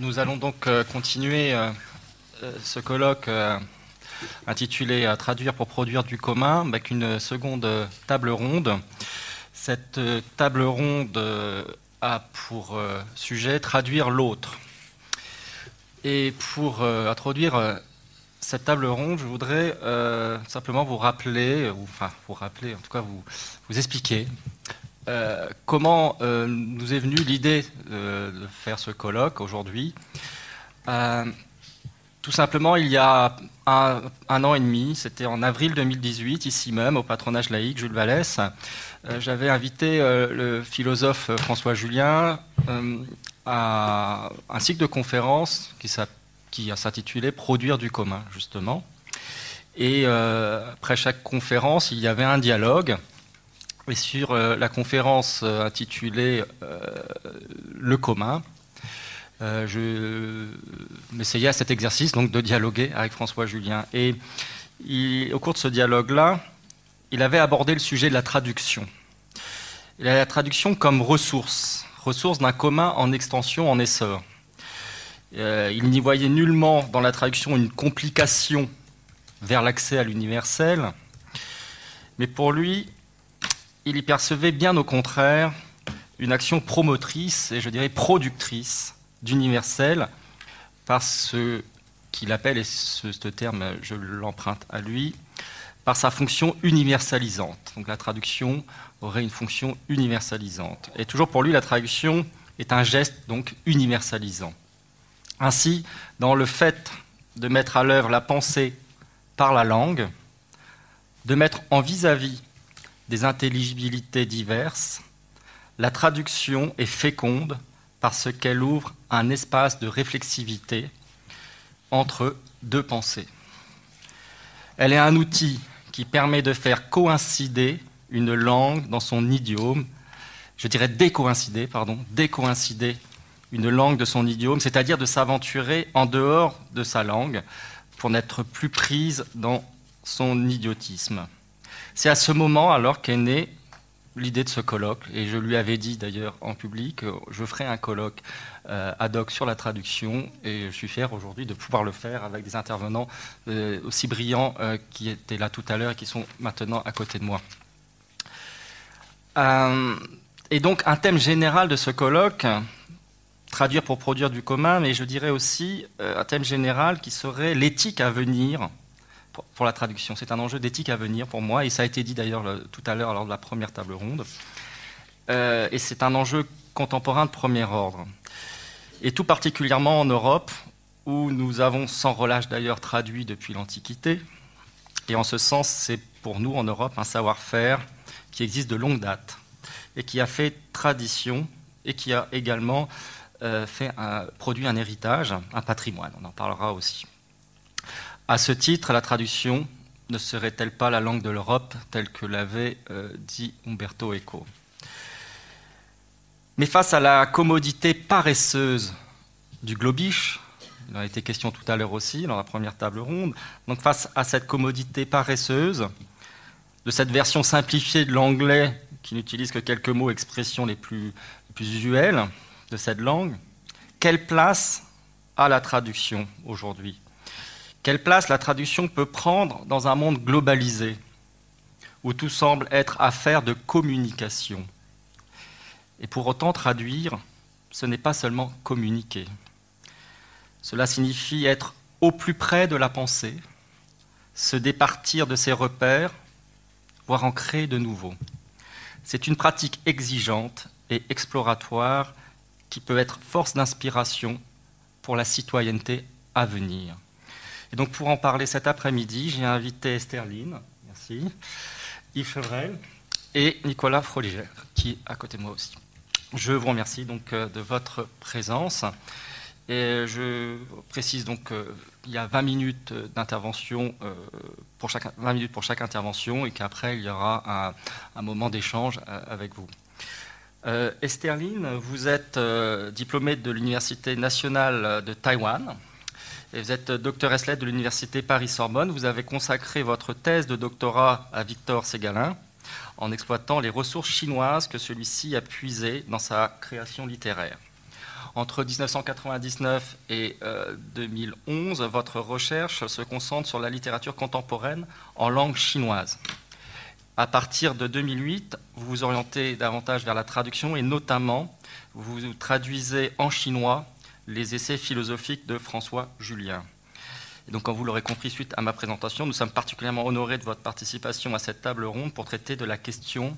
Nous allons donc euh, continuer euh, euh, ce colloque intitulé Traduire pour produire du commun avec une seconde table ronde. Cette table ronde a pour sujet traduire l'autre. Et pour introduire cette table ronde, je voudrais simplement vous rappeler, ou, enfin vous rappeler, en tout cas vous, vous expliquer euh, comment euh, nous est venue l'idée de faire ce colloque aujourd'hui? Euh, Tout simplement, il y a un, an et demi, c'était en avril 2018, ici même, au patronage laïque Jules Vallès, j'avais invité le philosophe François Julien à un cycle de conférences qui s'intitulait Produire du commun, justement. Et après chaque conférence, il y avait un dialogue et sur euh, la conférence euh, intitulée euh, Le commun, je m'essayais à cet exercice donc de dialoguer avec François Julien. Et au cours de ce dialogue-là, il avait abordé le sujet de la traduction. la traduction comme ressource, ressource d'un commun en extension, en essor. il n'y voyait nullement dans la traduction une complication vers l'accès à l'universel, mais pour lui, il y percevait bien au contraire une action promotrice et je dirais productrice d'universel par ce qu'il appelle, et ce, terme je l'emprunte à lui, par sa fonction universalisante. Donc la traduction aurait une fonction universalisante. Et toujours pour lui, la traduction est un geste donc universalisant. Ainsi, dans le fait de mettre à l'œuvre la pensée par la langue, de mettre en vis-à-vis des intelligibilités diverses, la traduction est féconde parce qu'elle ouvre un espace de réflexivité entre deux pensées. Elle est un outil qui permet de faire coïncider une langue dans son idiome, je dirais décoïncider, pardon, décoïncider une langue de son idiome, c'est-à-dire de s'aventurer en dehors de sa langue pour n'être plus prise dans son idiotisme. C'est à ce moment alors qu'est née l'idée de ce colloque, et je lui avais dit d'ailleurs en public, je ferai un colloque euh, ad hoc sur la traduction, et je suis fier aujourd'hui de pouvoir le faire avec des intervenants euh, aussi brillants euh, qui étaient là tout à l'heure et qui sont maintenant à côté de moi. et donc un thème général de ce colloque, traduire pour produire du commun, mais je dirais aussi un thème général qui serait l'éthique à venir pour la traduction. C'est un enjeu d'éthique à venir pour moi, et ça a été dit d'ailleurs tout à l'heure lors de la première table ronde. Euh, et c'est un enjeu contemporain de premier ordre. Et tout particulièrement en Europe, où nous avons sans relâche d'ailleurs traduit depuis l'Antiquité. Et en ce sens, c'est pour nous en Europe un savoir-faire qui existe de longue date et qui a fait tradition et qui a également euh, fait produit un héritage, un patrimoine. On en parlera aussi. À ce titre, la traduction ne serait-elle pas la langue de l'Europe telle que l'avait euh, dit Umberto Eco? Mais face à la commodité paresseuse du globish, il en a été question tout à l'heure aussi dans la première table ronde, donc face à cette commodité paresseuse, de cette version simplifiée de l'anglais qui n'utilise que quelques mots, expressions les plus usuelles de cette langue, quelle place a la traduction aujourd'hui? Quelle place la traduction peut prendre dans un monde globalisé, où tout semble être affaire de communication? Et pour autant, traduire, ce n'est pas seulement communiquer. Cela signifie être au plus près de la pensée, se départir de ses repères, voire en créer de nouveaux. C'est une pratique exigeante et exploratoire qui peut être force d'inspiration pour la citoyenneté à venir. Et donc pour en parler cet après-midi, j'ai invité Esther Lynn, merci, Yves Chevrel et Nicolas Froliger, qui est à côté de moi aussi. Je vous remercie donc euh, de votre présence. Et je précise donc qu'il y a 20 minutes d'intervention euh, pour chaque 20 minutes pour chaque intervention et qu'après il y aura un, moment d'échange euh, avec vous. Euh, Lynn, vous êtes diplômée de l'Université nationale de Taïwan vous êtes docteur lettres de l'Université Paris-Sorbonne. Vous avez consacré votre thèse de doctorat à Victor Ségalin en exploitant les ressources chinoises que celui-ci a puisées dans sa création littéraire. Entre 1999 et 2011, votre recherche se concentre sur la littérature contemporaine en langue chinoise. À partir de 2008, vous vous orientez davantage vers la traduction et notamment vous traduisez en chinois les essais philosophiques de François Julien. Et donc, comme vous l'aurez compris suite à ma présentation, nous sommes particulièrement honorés de votre participation à cette table ronde pour traiter de la question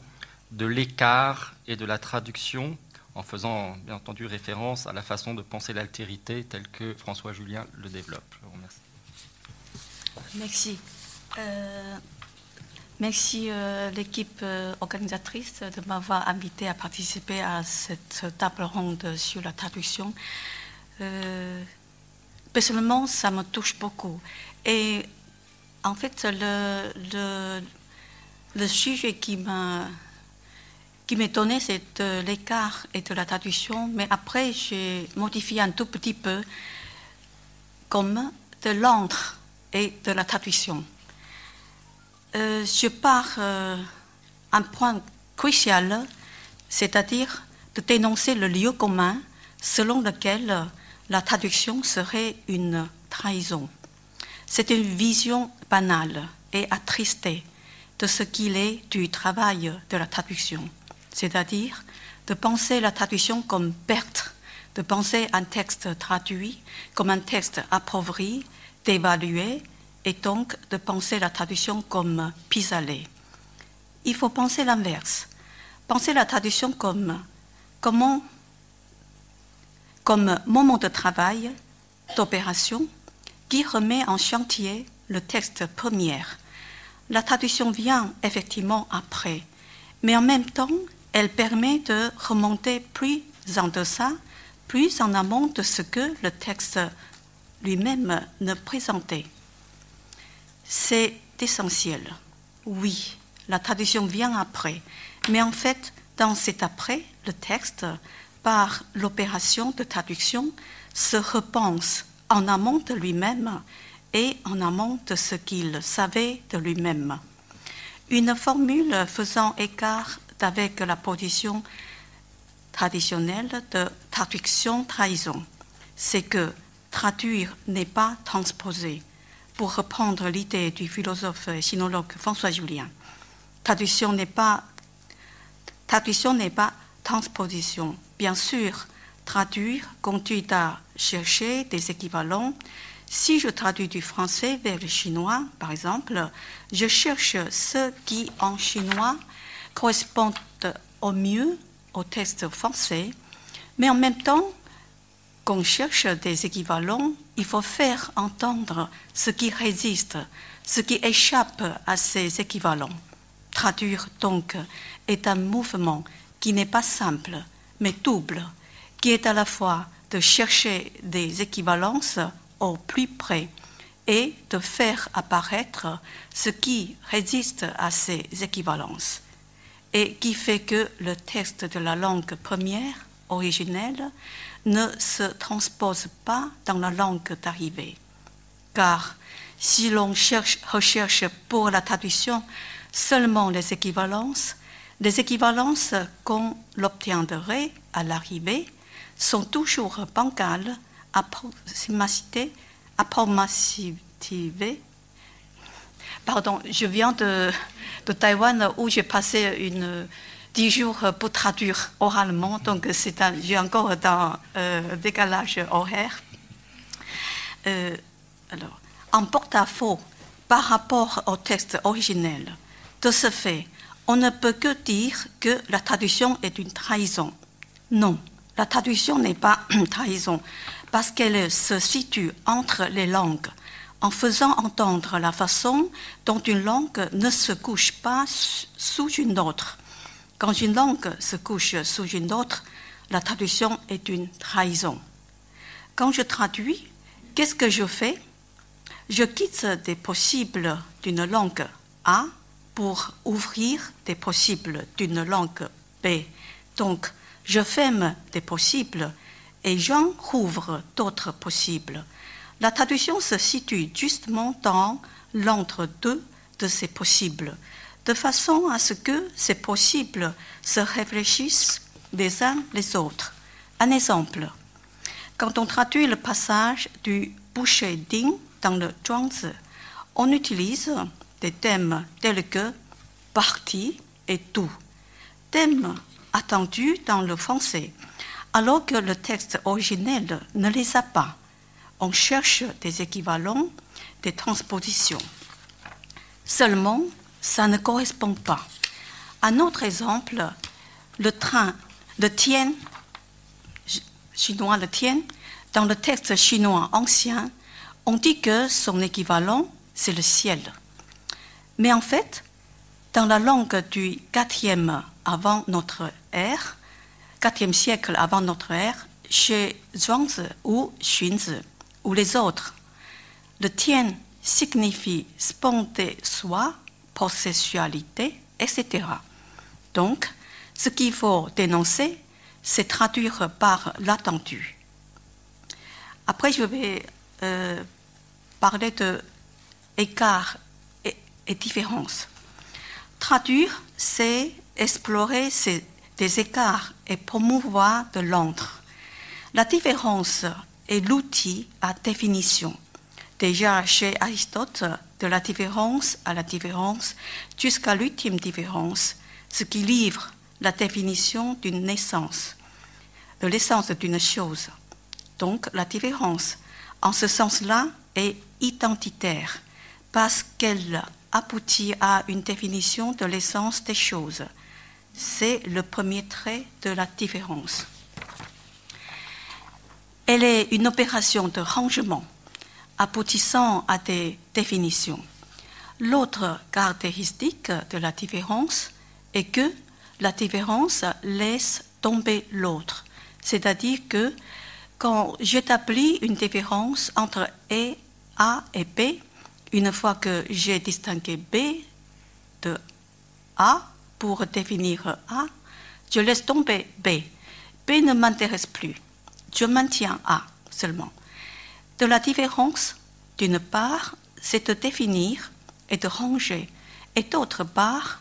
de l'écart et de la traduction, en faisant bien entendu référence à la façon de penser l'altérité telle que François Julien le développe. Je vous remercie. Merci. Euh, merci euh, l'équipe euh, organisatrice de m'avoir invité à participer à cette table ronde sur la traduction. Personnellement, ça me touche beaucoup. Et en fait, le, le, sujet qui m'a qui m'étonnait, c'est l'écart et de la traduction, mais après, j'ai modifié un tout petit peu comme de l'encre et de la traduction. Euh, je pars euh, un point crucial, c'est-à-dire de dénoncer le lieu commun selon lequel la traduction serait une trahison. C'est une vision banale et attristée de ce qu'il est du travail de la traduction c'est-à-dire de penser la traduction comme perte, de penser un texte traduit comme un texte appauvri, d'évaluer, et donc de penser la traduction comme pis-aller. Il faut penser l'inverse. Penser la traduction comme, comment, comme moment de travail, d'opération, qui remet en chantier le texte premier. La traduction vient effectivement après, mais en même temps, elle permet de remonter plus en deçà, plus en amont de ce que le texte lui-même ne présentait. C'est essentiel. Oui, la traduction vient après, mais en fait, dans cet après, le texte, par l'opération de traduction, se repense en amont de lui-même et en amont de ce qu'il savait de lui-même. Une formule faisant écart avec la position traditionnelle de traduction-trahison. C'est que traduire n'est pas transposer. Pour reprendre l'idée du philosophe sinologue François Julien, traduction n'est pas, traduction n'est pas transposition. Bien sûr, traduire conduit à chercher des équivalents. Si je traduis du français vers le chinois, par exemple, je cherche ce qui en chinois correspondent au mieux au texte français, mais en même temps qu'on cherche des équivalents, il faut faire entendre ce qui résiste, ce qui échappe à ces équivalents. Traduire donc est un mouvement qui n'est pas simple, mais double, qui est à la fois de chercher des équivalences au plus près et de faire apparaître ce qui résiste à ces équivalences et qui fait que le texte de la langue première, originelle, ne se transpose pas dans la langue d'arrivée. Car si l'on recherche pour la traduction seulement les équivalences, les équivalences qu'on obtiendrait à l'arrivée sont toujours bancales, approximatives, Pardon, je viens de, de Taïwan où j'ai passé une, dix jours pour traduire oralement, donc j'ai encore dans euh, décalage horaire. Euh, alors, en porte-à-faux par rapport au texte originel, de ce fait, on ne peut que dire que la traduction est une trahison. Non, la traduction n'est pas une trahison parce qu'elle se situe entre les langues en faisant entendre la façon dont une langue ne se couche pas sous une autre. Quand une langue se couche sous une autre, la traduction est une trahison. Quand je traduis, qu'est-ce que je fais? Je quitte des possibles d'une langue A pour ouvrir des possibles d'une langue B. Donc, je ferme des possibles et j'en rouvre d'autres possibles. La traduction se situe justement dans l'entre-deux de ces possibles, de façon à ce que ces possibles se réfléchissent les uns les autres. Un exemple, Quand on traduit le passage du boucher Ding dans le Zhuangzi, on utilise des thèmes tels que partie et tout, thèmes attendus dans le français, alors que le texte originel ne les a pas. On cherche des équivalents, des transpositions. Seulement, ça ne correspond pas. Un autre exemple, le train, le tien, chinois le tien, dans le texte chinois ancien, on dit que son équivalent, c'est le ciel. Mais en fait, dans la langue du 4e avant notre ère, 4e siècle avant notre ère, chez Zhuangzi ou Xunzi ou les autres, le tien signifie sponté soi, possessualité, etc. Donc, ce qu'il faut dénoncer, c'est traduire par l'attendu. Après, je vais euh, parler de écart et, et différence. Traduire, c'est explorer des écarts et promouvoir de l'entre. La différence est l'outil à définition. Déjà chez Aristote, de la différence à la différence jusqu'à l'ultime différence, ce qui livre la définition d'une naissance, de l'essence d'une chose. Donc la différence, en ce sens-là, est identitaire parce qu'elle aboutit à une définition de l'essence des choses. C'est le premier trait de la différence. Elle est une opération de rangement aboutissant à des définitions. L'autre caractéristique de la différence est que la différence laisse tomber l'autre. C'est-à-dire que quand j'établis une différence entre A et B, une fois que j'ai distingué B de A pour définir A, je laisse tomber B. B ne m'intéresse plus. Je maintiens A seulement. De la différence, d'une part, c'est de définir et de ranger, et d'autre part,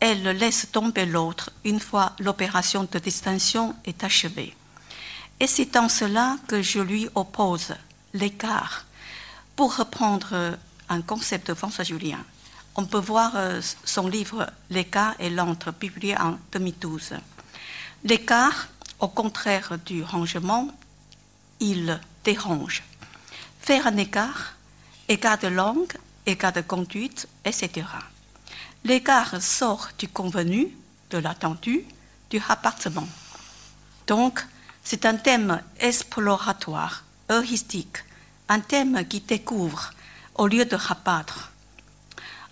elle laisse tomber l'autre une fois l'opération de distinction est achevée. Et c'est en cela que je lui oppose l'écart. Pour reprendre un concept de François Julien, on peut voir euh, son livre L'écart et l'entre, publié en 2012. L'écart, au contraire du rangement, il dérange. Faire un écart, écart de langue, écart de conduite, etc. L'écart sort du convenu, de l'attendu, du appartement. Donc, c'est un thème exploratoire, heuristique, un thème qui découvre au lieu de rabattre.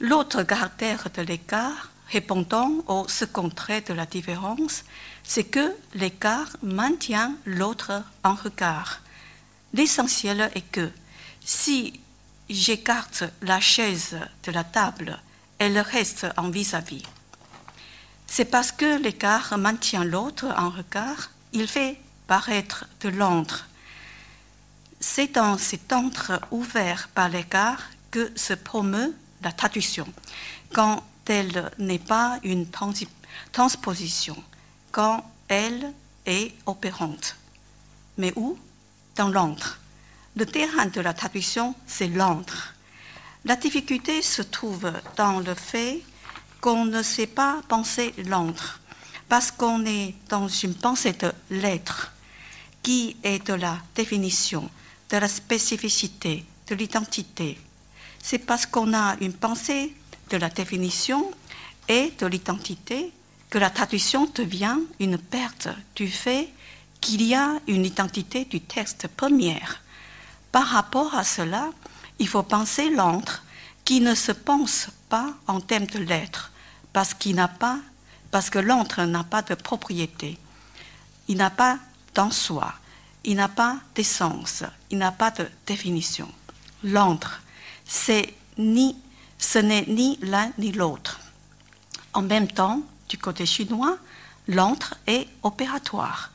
L'autre caractère de l'écart, répondant au second trait de la différence, c'est que l'écart maintient l'autre en regard. L'essentiel est que si j'écarte la chaise de la table, elle reste en vis-à-vis. C'est parce que l'écart maintient l'autre en regard, il fait paraître de l'entre. C'est dans cet entre ouvert par l'écart que se promeut la traduction, quand elle n'est pas une transposition, quand elle est opérante. Mais où? Dans l'entre. Le terrain de la traduction, c'est l'entre. La difficulté se trouve dans le fait qu'on ne sait pas penser l'entre, parce qu'on est dans une pensée de l'être, qui est de la définition, de la spécificité, de l'identité. C'est parce qu'on a une pensée de la définition et de l'identité que la traduction devient une perte du fait qu'il y a une identité du texte première. Par rapport à cela, il faut penser l'entre qui ne se pense pas en termes de l'être, parce qu'il n'a pas, parce que l'entre n'a pas de propriété. Il n'a pas d'en soi, il n'a pas d'essence, il n'a pas de définition. L'entre, c'est ni, ce n'est ni l'un ni l'autre. En même temps, du côté chinois, l'entre est opératoire,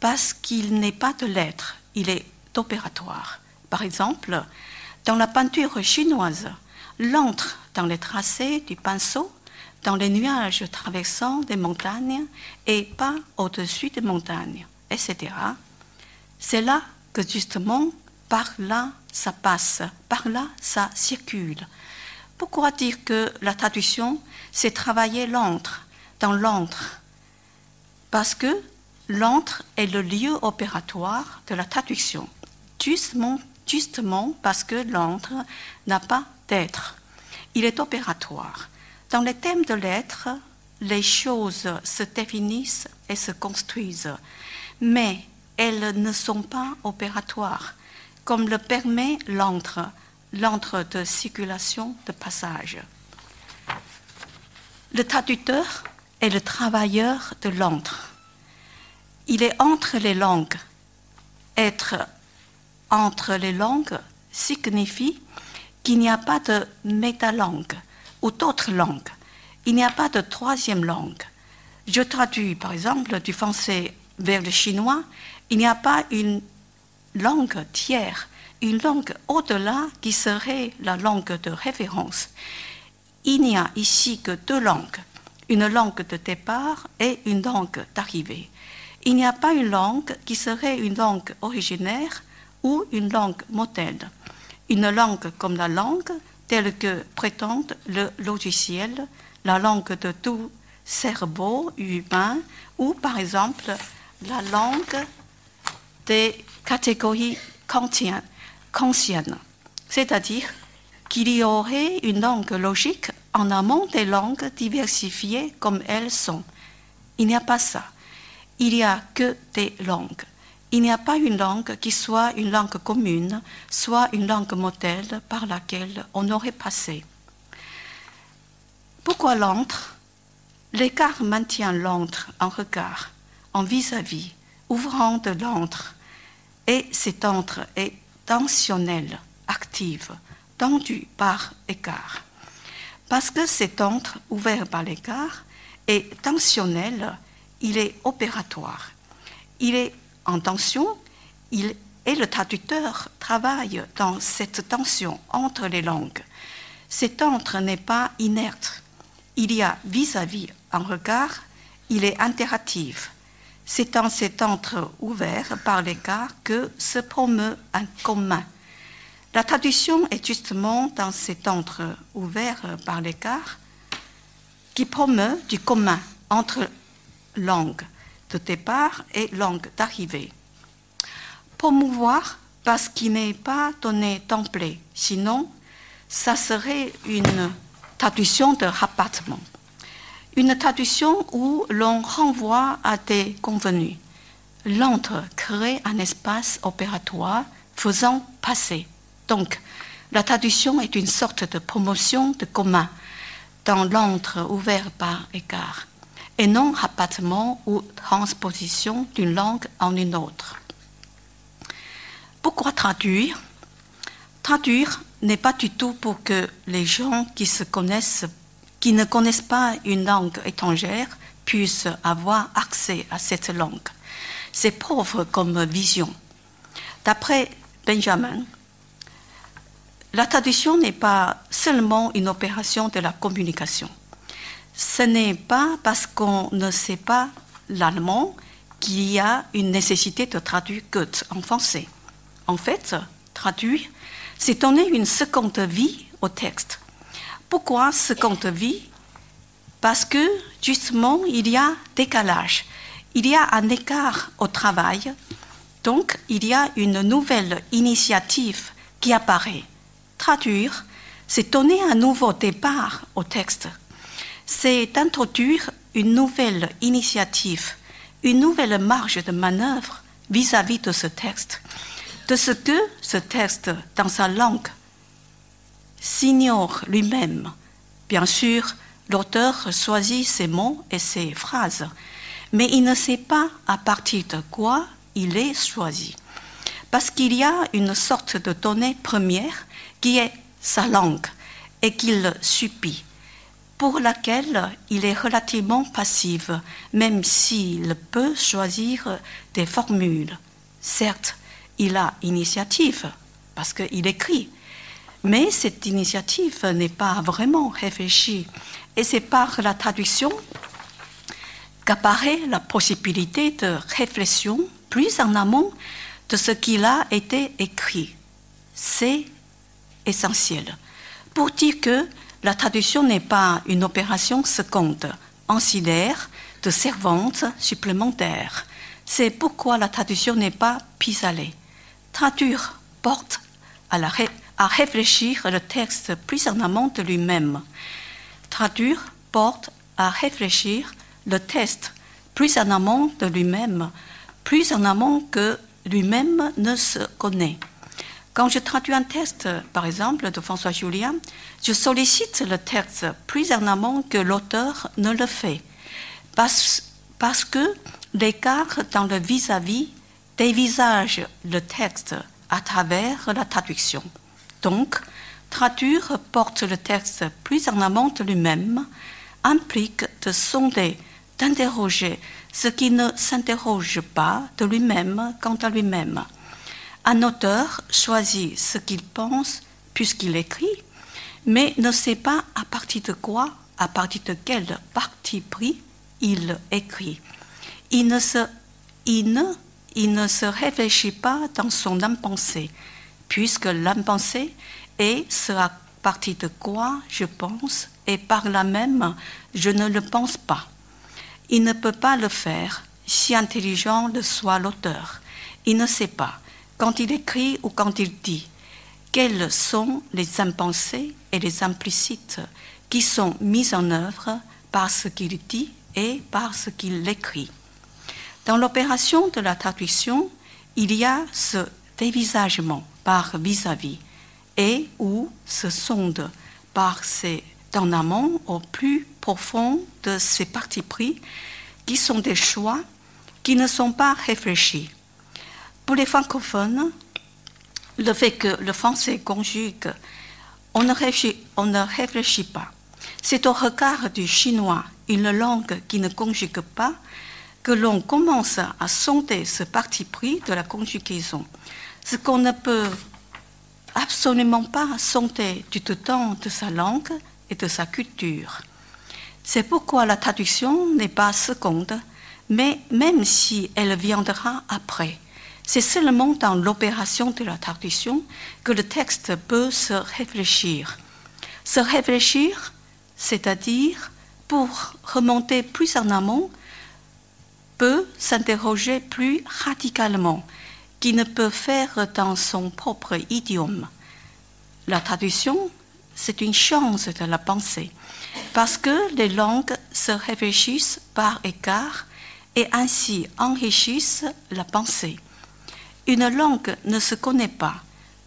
parce qu'il n'est pas de l'être, il est opératoire. Par exemple, dans la peinture chinoise, l'entre dans les tracés du pinceau, dans les nuages traversant des montagnes et pas au-dessus des montagnes, etc. C'est là que justement, par là, ça passe, par là, ça circule. Pourquoi dire que la traduction, c'est travailler l'antre, dans l'antre? Parce que l'antre est le lieu opératoire de la traduction, justement, justement parce que l'antre n'a pas d'être. Il est opératoire. Dans les thèmes de l'être, les choses se définissent et se construisent, mais elles ne sont pas opératoires, comme le permet l'antre, l'antre de circulation de passage. Le traducteur est le travailleur de l'antre. Il est entre les langues. Être entre les langues signifie qu'il n'y a pas de métalangue ou d'autres langues. Il n'y a pas de troisième langue. Je traduis par exemple du français vers le chinois. Il n'y a pas une langue tiers, une langue au-delà qui serait la langue de référence. Il n'y a ici que deux langues, une langue de départ et une langue d'arrivée. Il n'y a pas une langue qui serait une langue originaire ou une langue modèle. Une langue comme la langue telle que prétendent le logiciel, la langue de tout cerveau humain ou par exemple la langue des catégories kantiennes, c'est-à-dire qu'il y aurait une langue logique en amont des langues diversifiées comme elles sont. Il n'y a pas ça. Il n'y a que des langues. Il n'y a pas une langue qui soit une langue commune, soit une langue modèle par laquelle on aurait passé. Pourquoi l'antre? L'écart maintient l'antre en regard, en vis-à-vis, ouvrant de l'antre, et cet antre est tensionnel, active, tendu par écart. Parce que cet antre ouvert par l'écart est tensionnel, il est opératoire. Il est en tension, et le traducteur travaille dans cette tension entre les langues. Cet entre n'est pas inerte. Il y a vis-à-vis un regard, il est interactif. C'est dans cet entre ouvert par l'écart que se promeut un commun. La traduction est justement dans cet entre ouvert par l'écart qui promeut du commun entre langues de départ et langue d'arrivée. Promouvoir parce qu'il n'est pas donné templé, sinon ça serait une traduction de rabattement. Une traduction où l'on renvoie à des convenus. L'entre crée un espace opératoire faisant passer. Donc, la traduction est une sorte de promotion de commun dans l'entre ouvert par écart et non rabattement ou transposition d'une langue en une autre. Pourquoi traduire? Traduire n'est pas du tout pour que les gens qui, se connaissent, qui ne connaissent pas une langue étrangère puissent avoir accès à cette langue. C'est pauvre comme vision. D'après Benjamin, la traduction n'est pas seulement une opération de la communication ce n'est pas parce qu'on ne sait pas l'allemand qu'il y a une nécessité de traduire Goethe en français. En fait, traduire, c'est donner une seconde vie au texte. Pourquoi seconde vie Parce que justement, il y a décalage, il y a un écart au travail, donc il y a une nouvelle initiative qui apparaît. Traduire, c'est donner un nouveau départ au texte. C'est d'introduire une nouvelle initiative, une nouvelle marge de manœuvre vis-à-vis de ce texte, de ce que ce texte, dans sa langue, s'ignore lui-même. Bien sûr, l'auteur choisit ses mots et ses phrases, mais il ne sait pas à partir de quoi il est choisi. Parce qu'il y a une sorte de donnée première qui est sa langue et qu'il subit pour laquelle il est relativement passif, même s'il peut choisir des formules. Certes, il a initiative, parce qu'il écrit, mais cette initiative n'est pas vraiment réfléchie. Et c'est par la traduction qu'apparaît la possibilité de réflexion plus en amont de ce qu'il a été écrit. C'est essentiel. Pour dire que la traduction n'est pas une opération seconde, ancillaire, de servante supplémentaire. C'est pourquoi la traduction n'est pas pis-aller. Traduire porte à, la à réfléchir le texte plus en amont de lui-même. Traduire porte à réfléchir le texte plus en amont de lui-même, plus en amont que lui-même ne se connaît. Quand je traduis un texte, par exemple, de François Julien, je sollicite le texte plus en amont que l'auteur ne le fait, parce, parce que l'écart dans le vis-à-vis dévisage le texte à travers la traduction. Donc, traduire porte le texte plus en amont de lui-même, implique de sonder, d'interroger ce qui ne s'interroge pas de lui-même quant à lui-même. Un auteur choisit ce qu'il pense puisqu'il écrit, mais ne sait pas à partir de quoi, à partir de quel parti pris il écrit. Il ne se, il ne, il ne se réfléchit pas dans son impensé, puisque l'impensé est ce à partir de quoi je pense, et par là même je ne le pense pas. Il ne peut pas le faire, si intelligent le soit l'auteur. Il ne sait pas quand il écrit ou quand il dit, quels sont les impensés et les implicites qui sont mis en œuvre par ce qu'il dit et par ce qu'il écrit. Dans l'opération de la traduction, il y a ce dévisagement par vis-à-vis et ou ce sonde par ses en amont au plus profond de ces partis pris qui sont des choix qui ne sont pas réfléchis. Pour les francophones, le fait que le français conjugue, on ne on ne réfléchit pas. C'est au regard du chinois, une langue qui ne conjugue pas, que l'on commence à sonder ce parti pris de la conjugaison. Ce qu'on ne peut absolument pas sonder du tout temps de sa langue et de sa culture. C'est pourquoi la traduction n'est pas seconde, mais même si elle viendra après, c'est seulement dans l'opération de la traduction que le texte peut se réfléchir. Se réfléchir, c'est-à-dire pour remonter plus en amont, peut s'interroger plus radicalement, qui ne peut faire dans son propre idiome. La traduction, c'est une chance de la pensée, parce que les langues se réfléchissent par écart et ainsi enrichissent la pensée. Une langue ne se connaît pas,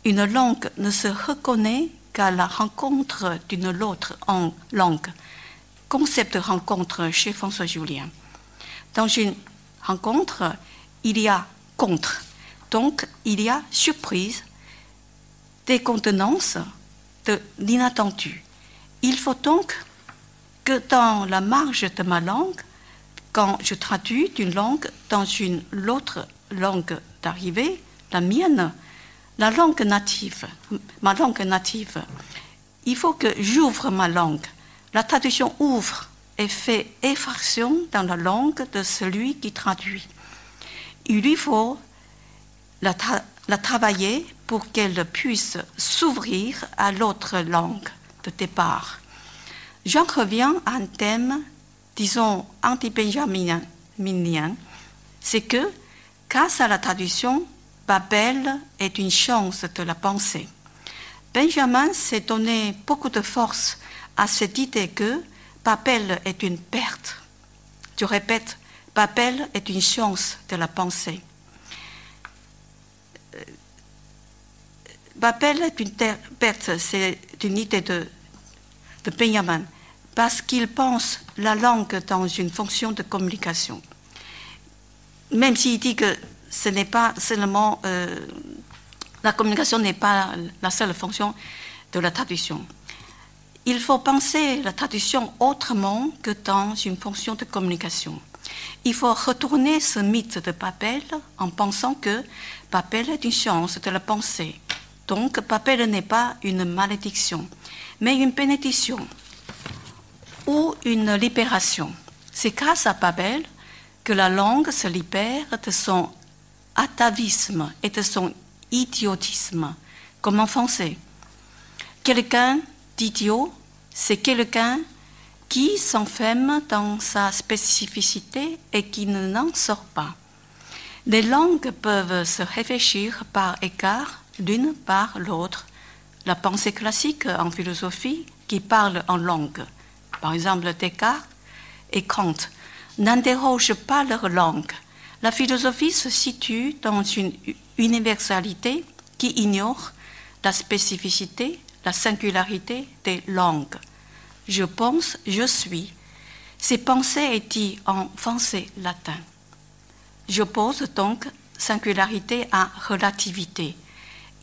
une langue ne se reconnaît qu'à la rencontre d'une autre langue. Concept de rencontre chez François Julien. Dans une rencontre, il y a contre, donc il y a surprise, décontenance, de l'inattendu. Il faut donc que dans la marge de ma langue, quand je traduis d'une langue dans une autre langue d'arrivée, la mienne, la langue native, ma langue native, il faut que j'ouvre ma langue. La traduction ouvre et fait effraction dans la langue de celui qui traduit. Il lui faut la, travailler pour qu'elle puisse s'ouvrir à l'autre langue de départ. J'en reviens à un thème, disons, anti-benjaminien, c'est que, grâce à la traduction, Babel est une chance de la pensée. Benjamin s'est donné beaucoup de force à cette idée que Babel est une perte. Je répète, Babel est une chance de la pensée. Babel est une perte, c'est une idée de, de Benjamin, parce qu'il pense la langue dans une fonction de communication. Même s'il dit que ce n'est pas seulement euh, la communication n'est pas la seule fonction de la traduction. Il faut penser la traduction autrement que dans une fonction de communication. Il faut retourner ce mythe de Babel en pensant que Babel est une science de la pensée donc, Babel n'est pas une malédiction, mais une bénédiction ou une libération. C'est grâce à Babel que la langue se libère de son atavisme et de son idiotisme, comme en français. Quelqu'un d'idiot, c'est quelqu'un qui s'enferme dans sa spécificité et qui ne n'en sort pas. Les langues peuvent se réfléchir par écart l'une par l'autre. La pensée classique en philosophie qui parle en langue, par exemple Descartes et Kant, n'interrogent pas leur langue. La philosophie se situe dans une universalité qui ignore la spécificité, la singularité des langues. Je pense, je suis. Ces pensées est en français latin. J'oppose donc singularité à relativité.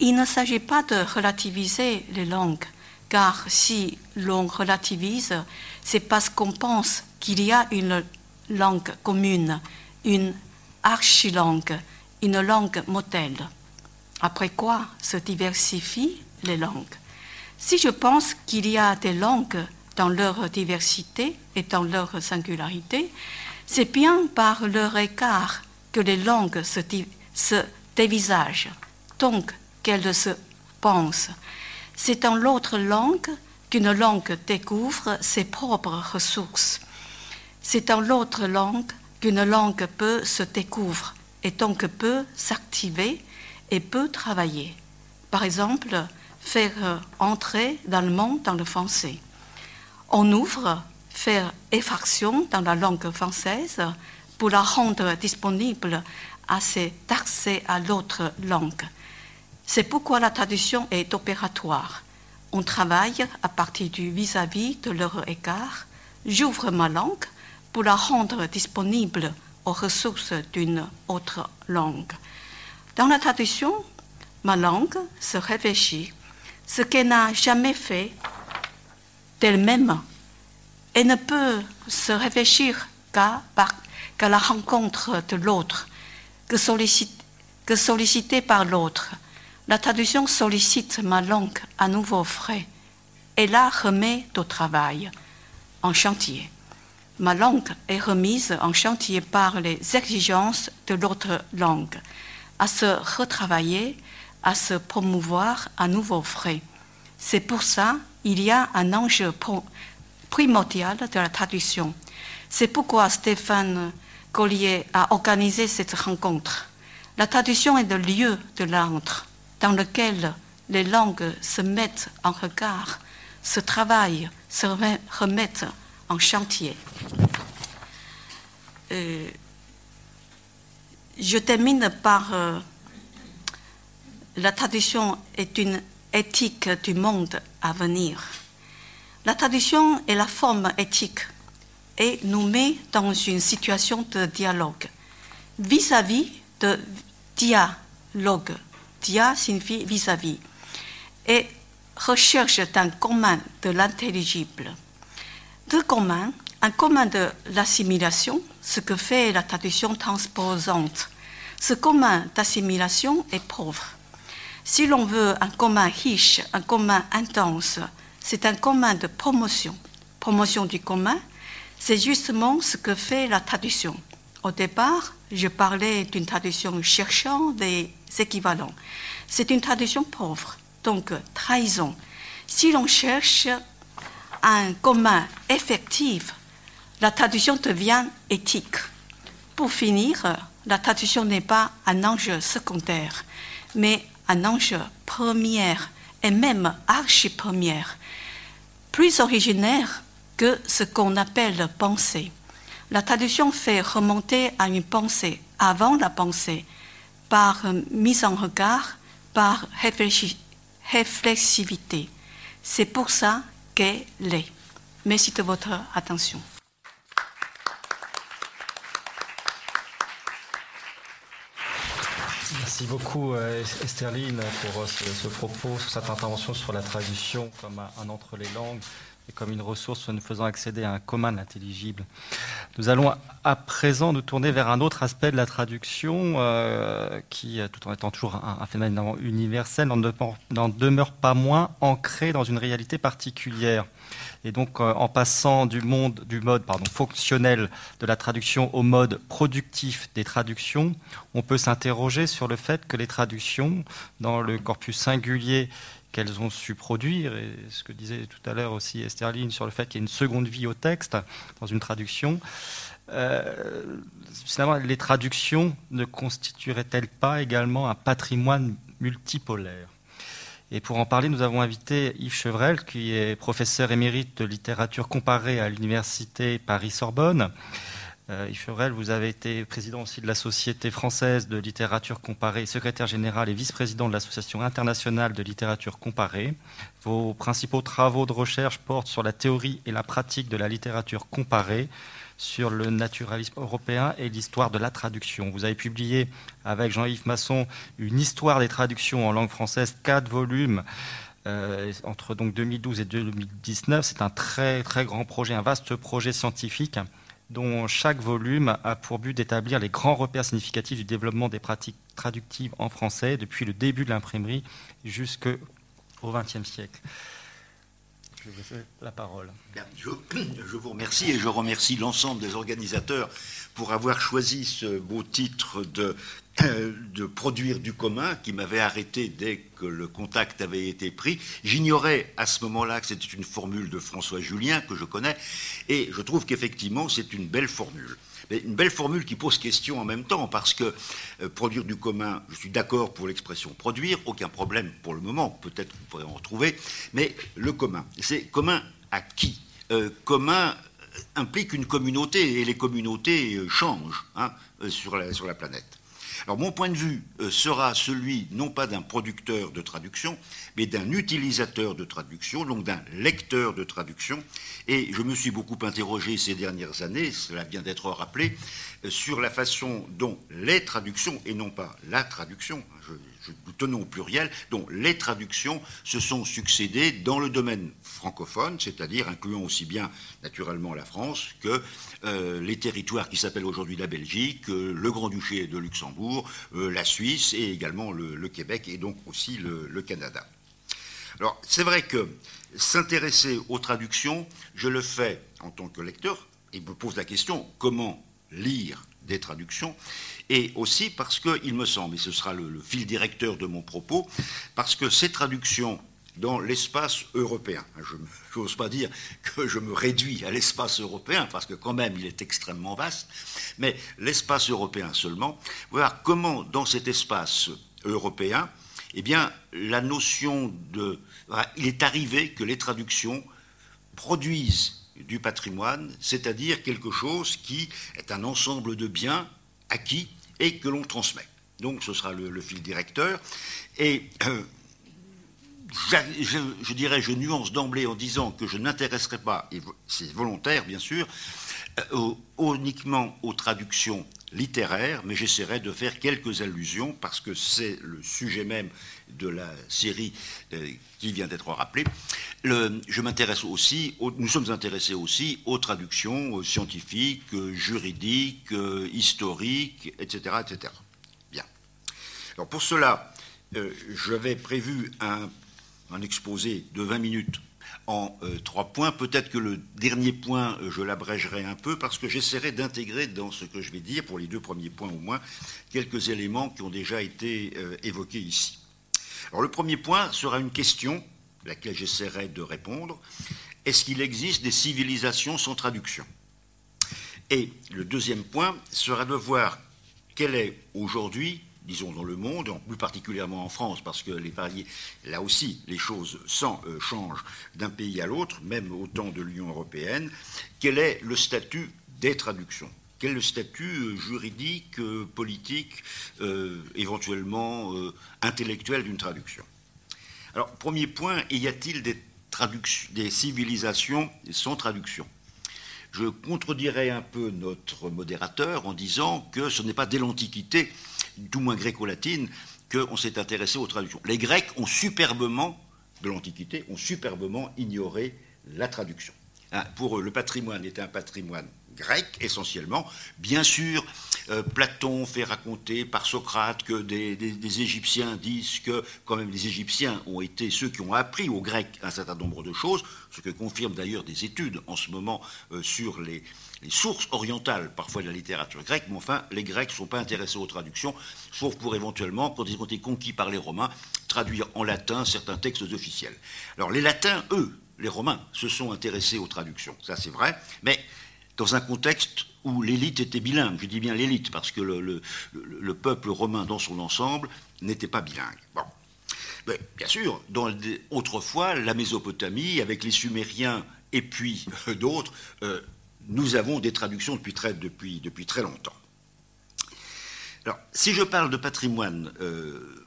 Il ne s'agit pas de relativiser les langues, car si l'on relativise, c'est parce qu'on pense qu'il y a une langue commune, une archilangue, une langue modèle. Après quoi se diversifient les langues. Si je pense qu'il y a des langues dans leur diversité et dans leur singularité, c'est bien par leur écart que les langues se, se dévisagent, donc qu'elles se pensent. C'est dans l'autre langue qu'une langue découvre ses propres ressources. C'est dans l'autre langue qu'une langue peut se découvrir et donc peut s'activer et peut travailler. Par exemple, faire entrer l'allemand dans le français. On ouvre, faire effraction dans la langue française pour la rendre disponible à cet accès à l'autre langue. C'est pourquoi la traduction est opératoire. On travaille à partir du vis-à-vis de leur égard. J'ouvre ma langue pour la rendre disponible aux ressources d'une autre langue. Dans la traduction, ma langue se réfléchit, ce qu'elle n'a jamais fait d'elle-même et ne peut se réfléchir qu'à la rencontre de l'autre, que, que sollicitée par l'autre. La traduction sollicite ma langue à nouveau frais et la remet au travail, en chantier. Ma langue est remise en chantier par les exigences de l'autre langue, à se retravailler, à se promouvoir à nouveau frais. C'est pour ça qu'il y a un enjeu primordial de la traduction. C'est pourquoi Stéphane Collier a organisé cette rencontre. La traduction est le lieu de l'entre dans lequel les langues se mettent en regard, se travaillent, se remettent en chantier. Euh, je termine par euh, la traduction est une éthique du monde à venir. La tradition est la forme éthique et nous met dans une situation de dialogue vis-à-vis de dialogue. Signifie vis-à-vis et recherche d'un commun de l'intelligible. De commun, un commun de l'assimilation, ce que fait la tradition transposante. Ce commun d'assimilation est pauvre. Si l'on veut un commun riche, un commun intense, c'est un commun de promotion. Promotion du commun, c'est justement ce que fait la traduction. Au départ, je parlais d'une traduction cherchant des C'est une traduction pauvre, donc trahison. Si l'on cherche un commun effectif, la traduction devient éthique. Pour finir, la traduction n'est pas un enjeu secondaire, mais un enjeu premier et même archi-premier plus originaire que ce qu'on appelle pensée. La traduction fait remonter à une pensée avant la pensée, par mise en regard, par réflexivité. C'est pour ça qu'elle est. Merci de votre attention. Merci beaucoup euh, Estherline pour euh, ce, propos, cette intervention sur la traduction comme un, entre les langues. Et comme une ressource nous faisant accéder à un commun intelligible. Nous allons à présent nous tourner vers un autre aspect de la traduction euh, qui, tout en étant toujours un, phénomène universel, n'en demeure pas moins ancré dans une réalité particulière. Et donc, euh, en passant du, monde, du mode fonctionnel de la traduction au mode productif des traductions, on peut s'interroger sur le fait que les traductions, dans le corpus singulier qu'elles ont su produire, et ce que disait tout à l'heure aussi Esterline sur le fait qu'il y a une seconde vie au texte dans une traduction, euh, finalement, les traductions ne constitueraient-elles pas également un patrimoine multipolaire? Et pour en parler, nous avons invité Yves Chevrel, qui est professeur émérite de littérature comparée à l'université Paris-Sorbonne, euh, Yves Chevrel, vous avez été président aussi de la Société française de littérature comparée, secrétaire général et vice-président de l'Association internationale de littérature comparée. Vos principaux travaux de recherche portent sur la théorie et la pratique de la littérature comparée, sur le naturalisme européen et l'histoire de la traduction. Vous avez publié avec Jean-Yves Masson une histoire des traductions en langue française, quatre volumes. Euh, entre donc 2012 et 2019, c'est un très très grand projet, un vaste projet scientifique dont chaque volume a pour but d'établir les grands repères significatifs du développement des pratiques traductives en français depuis le début de l'imprimerie jusqu'au XXe siècle. Je vous laisse la parole. Je, je, vous remercie et je remercie l'ensemble des organisateurs pour avoir choisi ce beau titre de de produire du commun qui m'avait arrêté dès que le contact avait été pris. J'ignorais à ce moment-là que c'était une formule de François Julien que je connais et je trouve qu'effectivement c'est une belle formule. Mais une belle formule qui pose question en même temps parce que euh, produire du commun, je suis d'accord pour l'expression produire, aucun problème pour le moment, peut-être vous pourrez en retrouver, mais le commun, c'est commun à qui? Euh, Commun implique une communauté et les communautés euh, changent hein, sur la planète. Alors mon point de vue euh, sera celui non pas d'un producteur de traduction, mais d'un utilisateur de traduction, donc d'un lecteur de traduction. Et je me suis beaucoup interrogé ces dernières années, cela vient d'être rappelé, euh, sur la façon dont les traductions, et non pas la traduction, je, nous tenons au pluriel, dont les traductions se sont succédées dans le domaine francophone, c'est-à-dire incluant aussi bien naturellement la France que euh, les territoires qui s'appellent aujourd'hui la Belgique, euh, le Grand-Duché de Luxembourg, euh, la Suisse et également le, Québec et donc aussi le, le Canada. Alors c'est vrai que s'intéresser aux traductions, je le fais en tant que lecteur et me pose la question comment lire des traductions et aussi parce qu'il me semble, et ce sera le, fil directeur de mon propos, parce que ces traductions dans l'espace européen. Je n'ose pas dire que je me réduis à l'espace européen, parce que quand même il est extrêmement vaste, mais l'espace européen seulement, voir comment dans cet espace européen, eh bien, la notion de... Il est arrivé que les traductions produisent du patrimoine, c'est-à-dire quelque chose qui est un ensemble de biens acquis et que l'on transmet. Donc ce sera le, fil directeur. Et euh, je, dirais, je nuance d'emblée en disant que je n'intéresserai pas, et c'est volontaire bien sûr, euh, uniquement aux traductions littéraires, mais j'essaierai de faire quelques allusions parce que c'est le sujet même de la série euh, qui vient d'être rappelée. je m'intéresse aussi, nous sommes intéressés aussi aux traductions scientifiques, juridiques, historiques, etc., etc. Bien. Alors pour cela, euh, j'avais prévu un, exposé de 20 minutes en euh, trois points. Peut-être que le dernier point, je l'abrégerai un peu parce que j'essaierai d'intégrer dans ce que je vais dire, pour les deux premiers points au moins, quelques éléments qui ont déjà été évoqués ici. Alors le premier point sera une question, à laquelle j'essaierai de répondre. Est-ce qu'il existe des civilisations sans traduction? Et le deuxième point sera de voir quelle est aujourd'hui, disons dans le monde, plus particulièrement en France, parce que les là aussi, les choses sans, euh, changent d'un pays à l'autre, même au temps de l'Union européenne, quel est le statut des traductions? Quel est le statut euh, juridique, euh, politique, éventuellement intellectuel d'une traduction? Alors, premier point, y a-t-il des, des civilisations sans traduction? Je contredirais un peu notre modérateur en disant que ce n'est pas dès l'Antiquité, tout moins gréco-latine, qu'on s'est intéressé aux traductions. Les Grecs ont superbement, de l'Antiquité, ont superbement ignoré la traduction. Hein, pour eux, le patrimoine était un patrimoine grec essentiellement. Bien sûr, euh, Platon fait raconter par Socrate que des, Égyptiens disent que quand même les Égyptiens ont été ceux qui ont appris aux Grecs un certain nombre de choses, ce que confirment d'ailleurs des études en ce moment euh, sur les, sources orientales parfois de la littérature grecque, mais enfin les Grecs ne sont pas intéressés aux traductions, sauf pour éventuellement, quand ils ont été conquis par les Romains, traduire en latin certains textes officiels. Alors les Latins, eux, les Romains, se sont intéressés aux traductions, ça c'est vrai, mais dans un contexte où l'élite était bilingue. Je dis bien l'élite, parce que le, peuple romain dans son ensemble n'était pas bilingue. Bon. Mais, bien sûr, autrefois, la Mésopotamie, avec les Sumériens et puis euh, d'autres, euh, nous avons des traductions depuis très, longtemps. Alors, si je parle de patrimoine euh,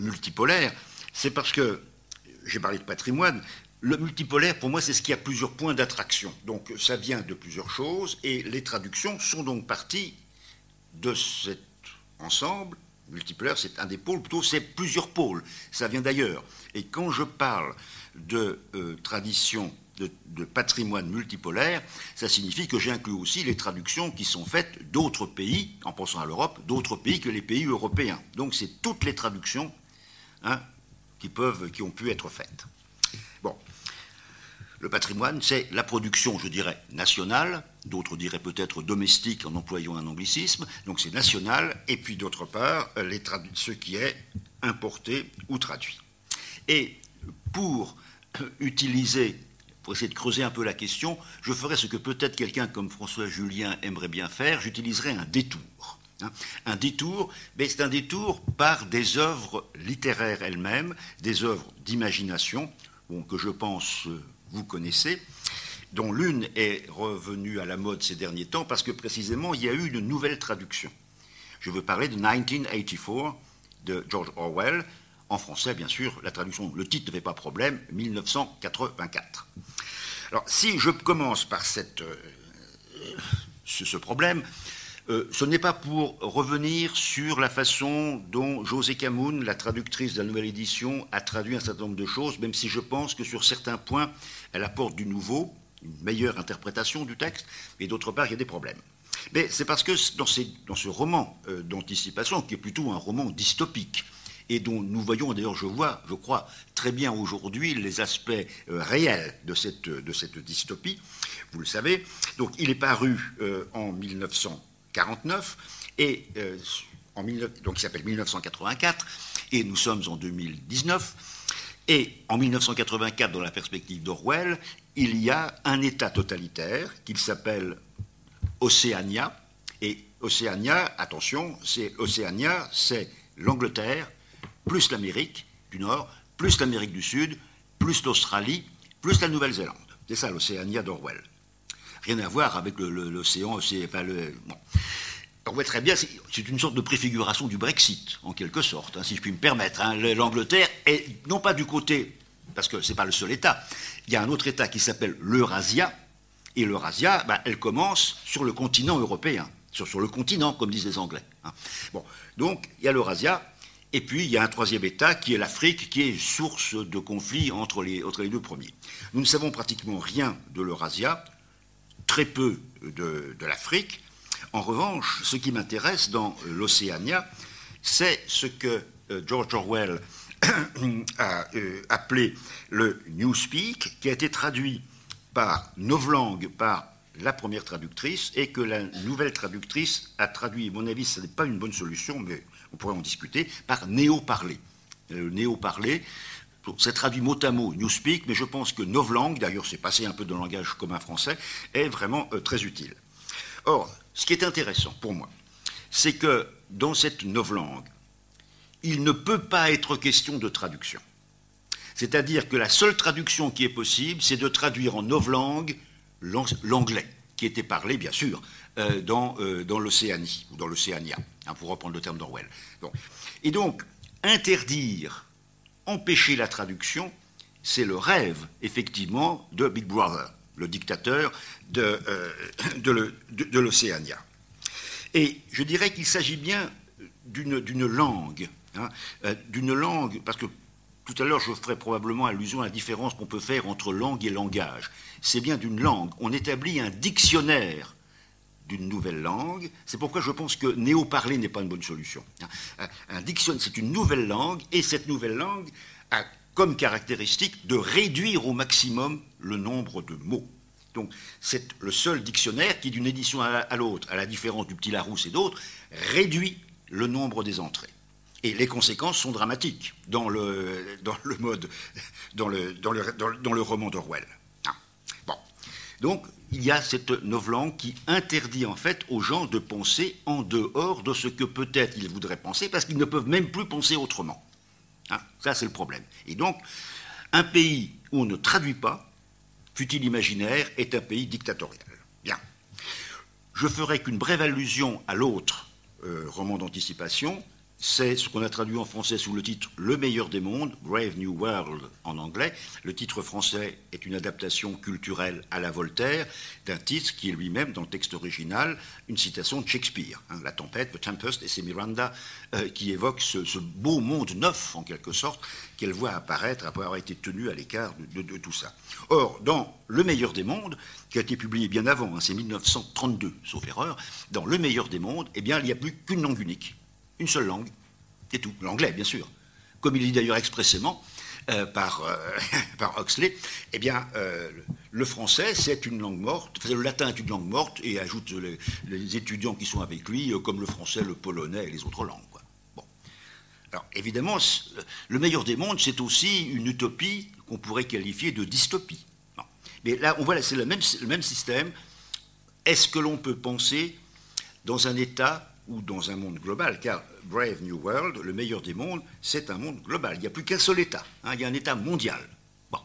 multipolaire, c'est parce que j'ai parlé de patrimoine, le multipolaire, pour moi, c'est ce qui a plusieurs points d'attraction. Donc ça vient de plusieurs choses, et les traductions sont donc parties de cet ensemble. Multipolaire, c'est un des pôles, plutôt c'est plusieurs pôles. Ça vient d'ailleurs. Et quand je parle de euh, tradition, de, patrimoine multipolaire, ça signifie que j'inclus aussi les traductions qui sont faites d'autres pays, en pensant à l'Europe, d'autres pays que les pays européens. Donc c'est toutes les traductions hein, qui, peuvent, qui ont pu être faites. Bon. Le patrimoine, c'est la production, je dirais, nationale, d'autres diraient peut-être domestique en employant un anglicisme, donc c'est national, et puis d'autre part, ce qui est importé ou traduit. Et pour utiliser, pour essayer de creuser un peu la question, je ferai ce que peut-être quelqu'un comme François Julien aimerait bien faire, j'utiliserai un détour. Hein. Un détour, mais c'est un détour par des œuvres littéraires elles-mêmes, des œuvres d'imagination, que je pense euh, vous connaissez, dont l'une est revenue à la mode ces derniers temps parce que précisément il y a eu une nouvelle traduction. Je veux parler de 1984 de George Orwell, en français bien sûr, la traduction, le titre ne fait pas problème, 1984. Alors si je commence par euh, ce, problème, euh, ce n'est pas pour revenir sur la façon dont José Camoun, la traductrice de la nouvelle édition, a traduit un certain nombre de choses, même si je pense que sur certains points, elle apporte du nouveau, une meilleure interprétation du texte, et d'autre part, il y a des problèmes. Mais c'est parce que dans, ce roman euh, d'anticipation, qui est plutôt un roman dystopique, et dont nous voyons d'ailleurs, je vois, je crois, très bien aujourd'hui les aspects euh, réels de cette, de cette dystopie, vous le savez. Donc il est paru en 1900. 49, et, euh, en donc il s'appelle 1984, et nous sommes en 2019. Et en 1984, dans la perspective d'Orwell, il y a un État totalitaire qui s'appelle Océania. Et Océania, attention, c'est Océania, c'est l'Angleterre, plus l'Amérique du Nord, plus l'Amérique du Sud, plus l'Australie, plus la Nouvelle-Zélande. C'est ça l'Océania d'Orwell rien à voir avec l'océan. Enfin, le, On voit très bien, c'est une sorte de préfiguration du Brexit, en quelque sorte, hein, si je puis me permettre. Hein. L'Angleterre est non pas du côté, parce que ce n'est pas le seul État, il y a un autre État qui s'appelle l'Eurasia, et l'Eurasia, ben, elle commence sur le continent européen, sur, le continent, comme disent les Anglais. Hein. Donc, il y a l'Eurasia, et puis il y a un troisième État qui est l'Afrique, qui est source de conflits entre les, entre les deux premiers. Nous ne savons pratiquement rien de l'Eurasia, très peu de, l'Afrique. En revanche, ce qui m'intéresse dans l'Océania, c'est ce que euh, George Orwell a euh, appelé le Newspeak, qui a été traduit par Novlangue, par la première traductrice, et que la nouvelle traductrice a traduit, à mon avis, ce n'est pas une bonne solution, mais on pourrait en discuter, par néo-parler. Le néo-parler, c'est traduit mot à mot Newspeak, mais je pense que Novlangue, d'ailleurs c'est passé un peu dans le langage commun français, est vraiment euh, très utile. Or, ce qui est intéressant pour moi, c'est que dans cette novlangue, il ne peut pas être question de traduction. C'est-à-dire que la seule traduction qui est possible, c'est de traduire en novlangue l'anglais, qui était parlé, bien sûr, euh, euh, dans, l'Océanie, ou dans l'Océania, hein, pour reprendre le terme d'Orwell. Et donc, interdire empêcher la traduction, c'est le rêve, effectivement, de Big Brother, le dictateur de, euh, l'Océania. Et je dirais qu'il s'agit bien d'une langue, hein, euh, d'une langue, parce que tout à l'heure, je ferai probablement allusion à la différence qu'on peut faire entre langue et langage. C'est bien d'une langue. On établit un dictionnaire d'une nouvelle langue. C'est pourquoi je pense que néo-parler n'est pas une bonne solution. Un dictionnaire, c'est une nouvelle langue, et cette nouvelle langue a comme caractéristique de réduire au maximum le nombre de mots. Donc c'est le seul dictionnaire qui, d'une édition à l'autre, à la différence du Petit Larousse et d'autres, réduit le nombre des entrées. Et les conséquences sont dramatiques dans le, dans le mode, dans le, dans le, dans le roman d'Orwell. Ah. Bon. Donc, il y a cette novlangue qui interdit en fait aux gens de penser en dehors de ce que peut-être ils voudraient penser, parce qu'ils ne peuvent même plus penser autrement. Ah, ça, c'est le problème. Et donc, un pays où on ne traduit pas, fut-il imaginaire, est un pays dictatorial. Bien. Je ferai qu'une brève allusion à l'autre euh, roman d'anticipation, c'est ce qu'on a traduit en français sous le titre Le meilleur des mondes, Brave New World en anglais. Le titre français est une adaptation culturelle à la Voltaire d'un titre qui est lui-même, dans le texte original, une citation de Shakespeare. Hein, la tempête, The Tempest, et c'est Miranda euh, qui évoque ce, beau monde neuf, en quelque sorte, qu'elle voit apparaître après avoir été tenue à l'écart de, tout ça. Or, dans Le meilleur des mondes, qui a été publié bien avant, hein, c'est 1932, sauf erreur, dans Le meilleur des mondes, eh bien, il n'y a plus qu'une langue unique une seule langue, et tout. L'anglais, bien sûr. Comme il dit d'ailleurs expressément euh, par, euh, par Huxley, eh bien, euh, le français, c'est une langue morte, le latin est une langue morte, et ajoute les, étudiants qui sont avec lui, comme le français, le polonais et les autres langues. Alors, évidemment, le meilleur des mondes, c'est aussi une utopie qu'on pourrait qualifier de dystopie. Mais là, on voit, c'est le même système. Est-ce que l'on peut penser dans un État ou dans un monde global, car Brave New World, le meilleur des mondes, c'est un monde global. Il n'y a plus qu'un seul État, hein, il y a un État mondial. Bon.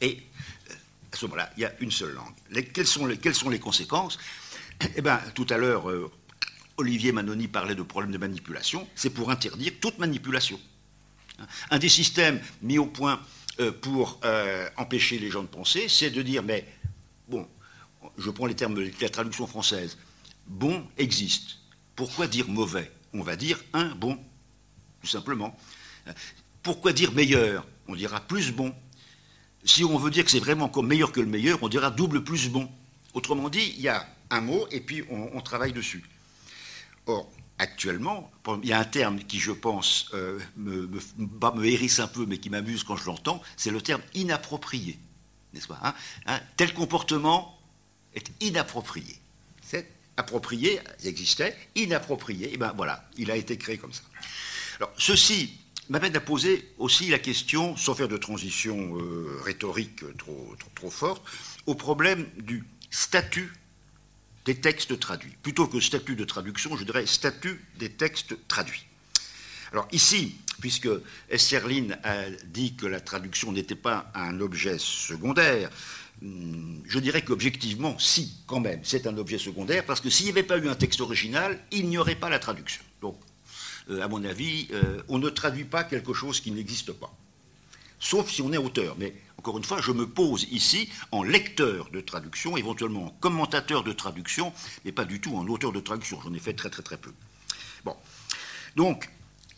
Et euh, à ce moment-là, il y a une seule langue. quelles, sont les, conséquences? Eh bien, tout à l'heure, euh, Olivier Manoni parlait de problèmes de manipulation. C'est pour interdire toute manipulation. Un des systèmes mis au point euh, pour empêcher les gens de penser, c'est de dire, mais bon, je prends les termes de la traduction française, bon existe pourquoi dire mauvais? On va dire un bon, tout simplement. Pourquoi dire meilleur? On dira plus bon. Si on veut dire que c'est vraiment encore meilleur que le meilleur, on dira double plus bon. Autrement dit, il y a un mot et puis on, travaille dessus. Or, actuellement, il y a un terme qui, je pense, euh, me, hérisse un peu, mais qui m'amuse quand je l'entends, c'est le terme inapproprié. N'est-ce pas hein? Hein? Tel comportement est inapproprié. C'est approprié existait, inapproprié, et bien voilà, il a été créé comme ça. Alors, ceci m'amène à poser aussi la question, sans faire de transition euh, rhétorique trop, forte, au problème du statut des textes traduits. Plutôt que statut de traduction, je dirais statut des textes traduits. Alors ici, puisque Esserlin a dit que la traduction n'était pas un objet secondaire, je dirais qu'objectivement, si, quand même, c'est un objet secondaire, parce que s'il n'y avait pas eu un texte original, il n'y aurait pas la traduction. Donc, euh, à mon avis, euh, on ne traduit pas quelque chose qui n'existe pas. Sauf si on est auteur. Mais encore une fois, je me pose ici en lecteur de traduction, éventuellement en commentateur de traduction, mais pas du tout en auteur de traduction. J'en ai fait très très très peu. Bon. Donc,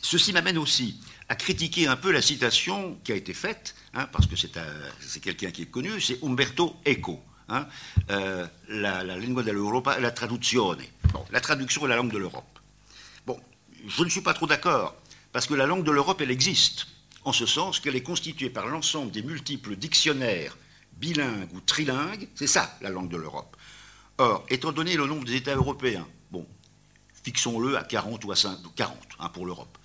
ceci m'amène aussi à critiquer un peu la citation qui a été faite, hein, parce que c'est quelqu'un qui est connu, c'est Umberto Eco. Hein, euh, la, la lingua dell'Europa, la traduzione. la traduction est la langue de l'Europe. Bon, je ne suis pas trop d'accord, parce que la langue de l'Europe, elle existe, en ce sens qu'elle est constituée par l'ensemble des multiples dictionnaires bilingues ou trilingues, c'est ça la langue de l'Europe. Or, étant donné le nombre des États européens, bon, fixons-le à 40 ou à 50, 40 hein, pour l'Europe.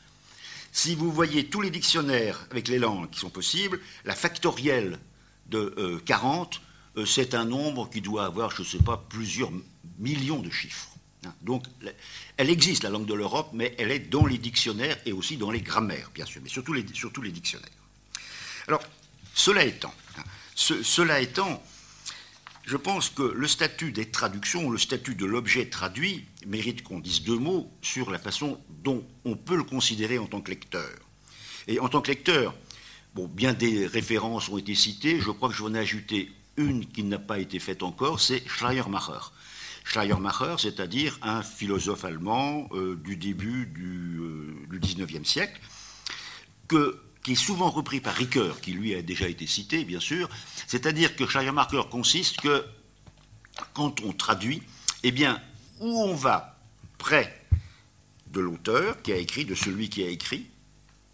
Si vous voyez tous les dictionnaires avec les langues qui sont possibles, la factorielle de 40, euh, euh, c'est un nombre qui doit avoir, je ne sais pas, plusieurs millions de chiffres. Hein. Donc, elle existe, la langue de l'Europe, mais elle est dans les dictionnaires et aussi dans les grammaires, bien sûr, mais surtout les, les dictionnaires. Alors, cela étant, hein, cela étant, je pense que le statut des traductions, le statut de l'objet traduit, mérite qu'on dise deux mots sur la façon dont on peut le considérer en tant que lecteur. Et en tant que lecteur, bien des références ont été citées, je crois que je vais en ajouter une qui n'a pas été faite encore, c'est Schleiermacher. Schleiermacher, c'est-à-dire un philosophe allemand euh, du début du, XIXe euh, siècle, que qui est souvent repris par Ricoeur, qui lui a déjà été cité, bien sûr, c'est-à-dire que Schleiermacher consiste que quand on traduit, eh bien, où on va près de l'auteur qui a écrit, de celui qui a écrit,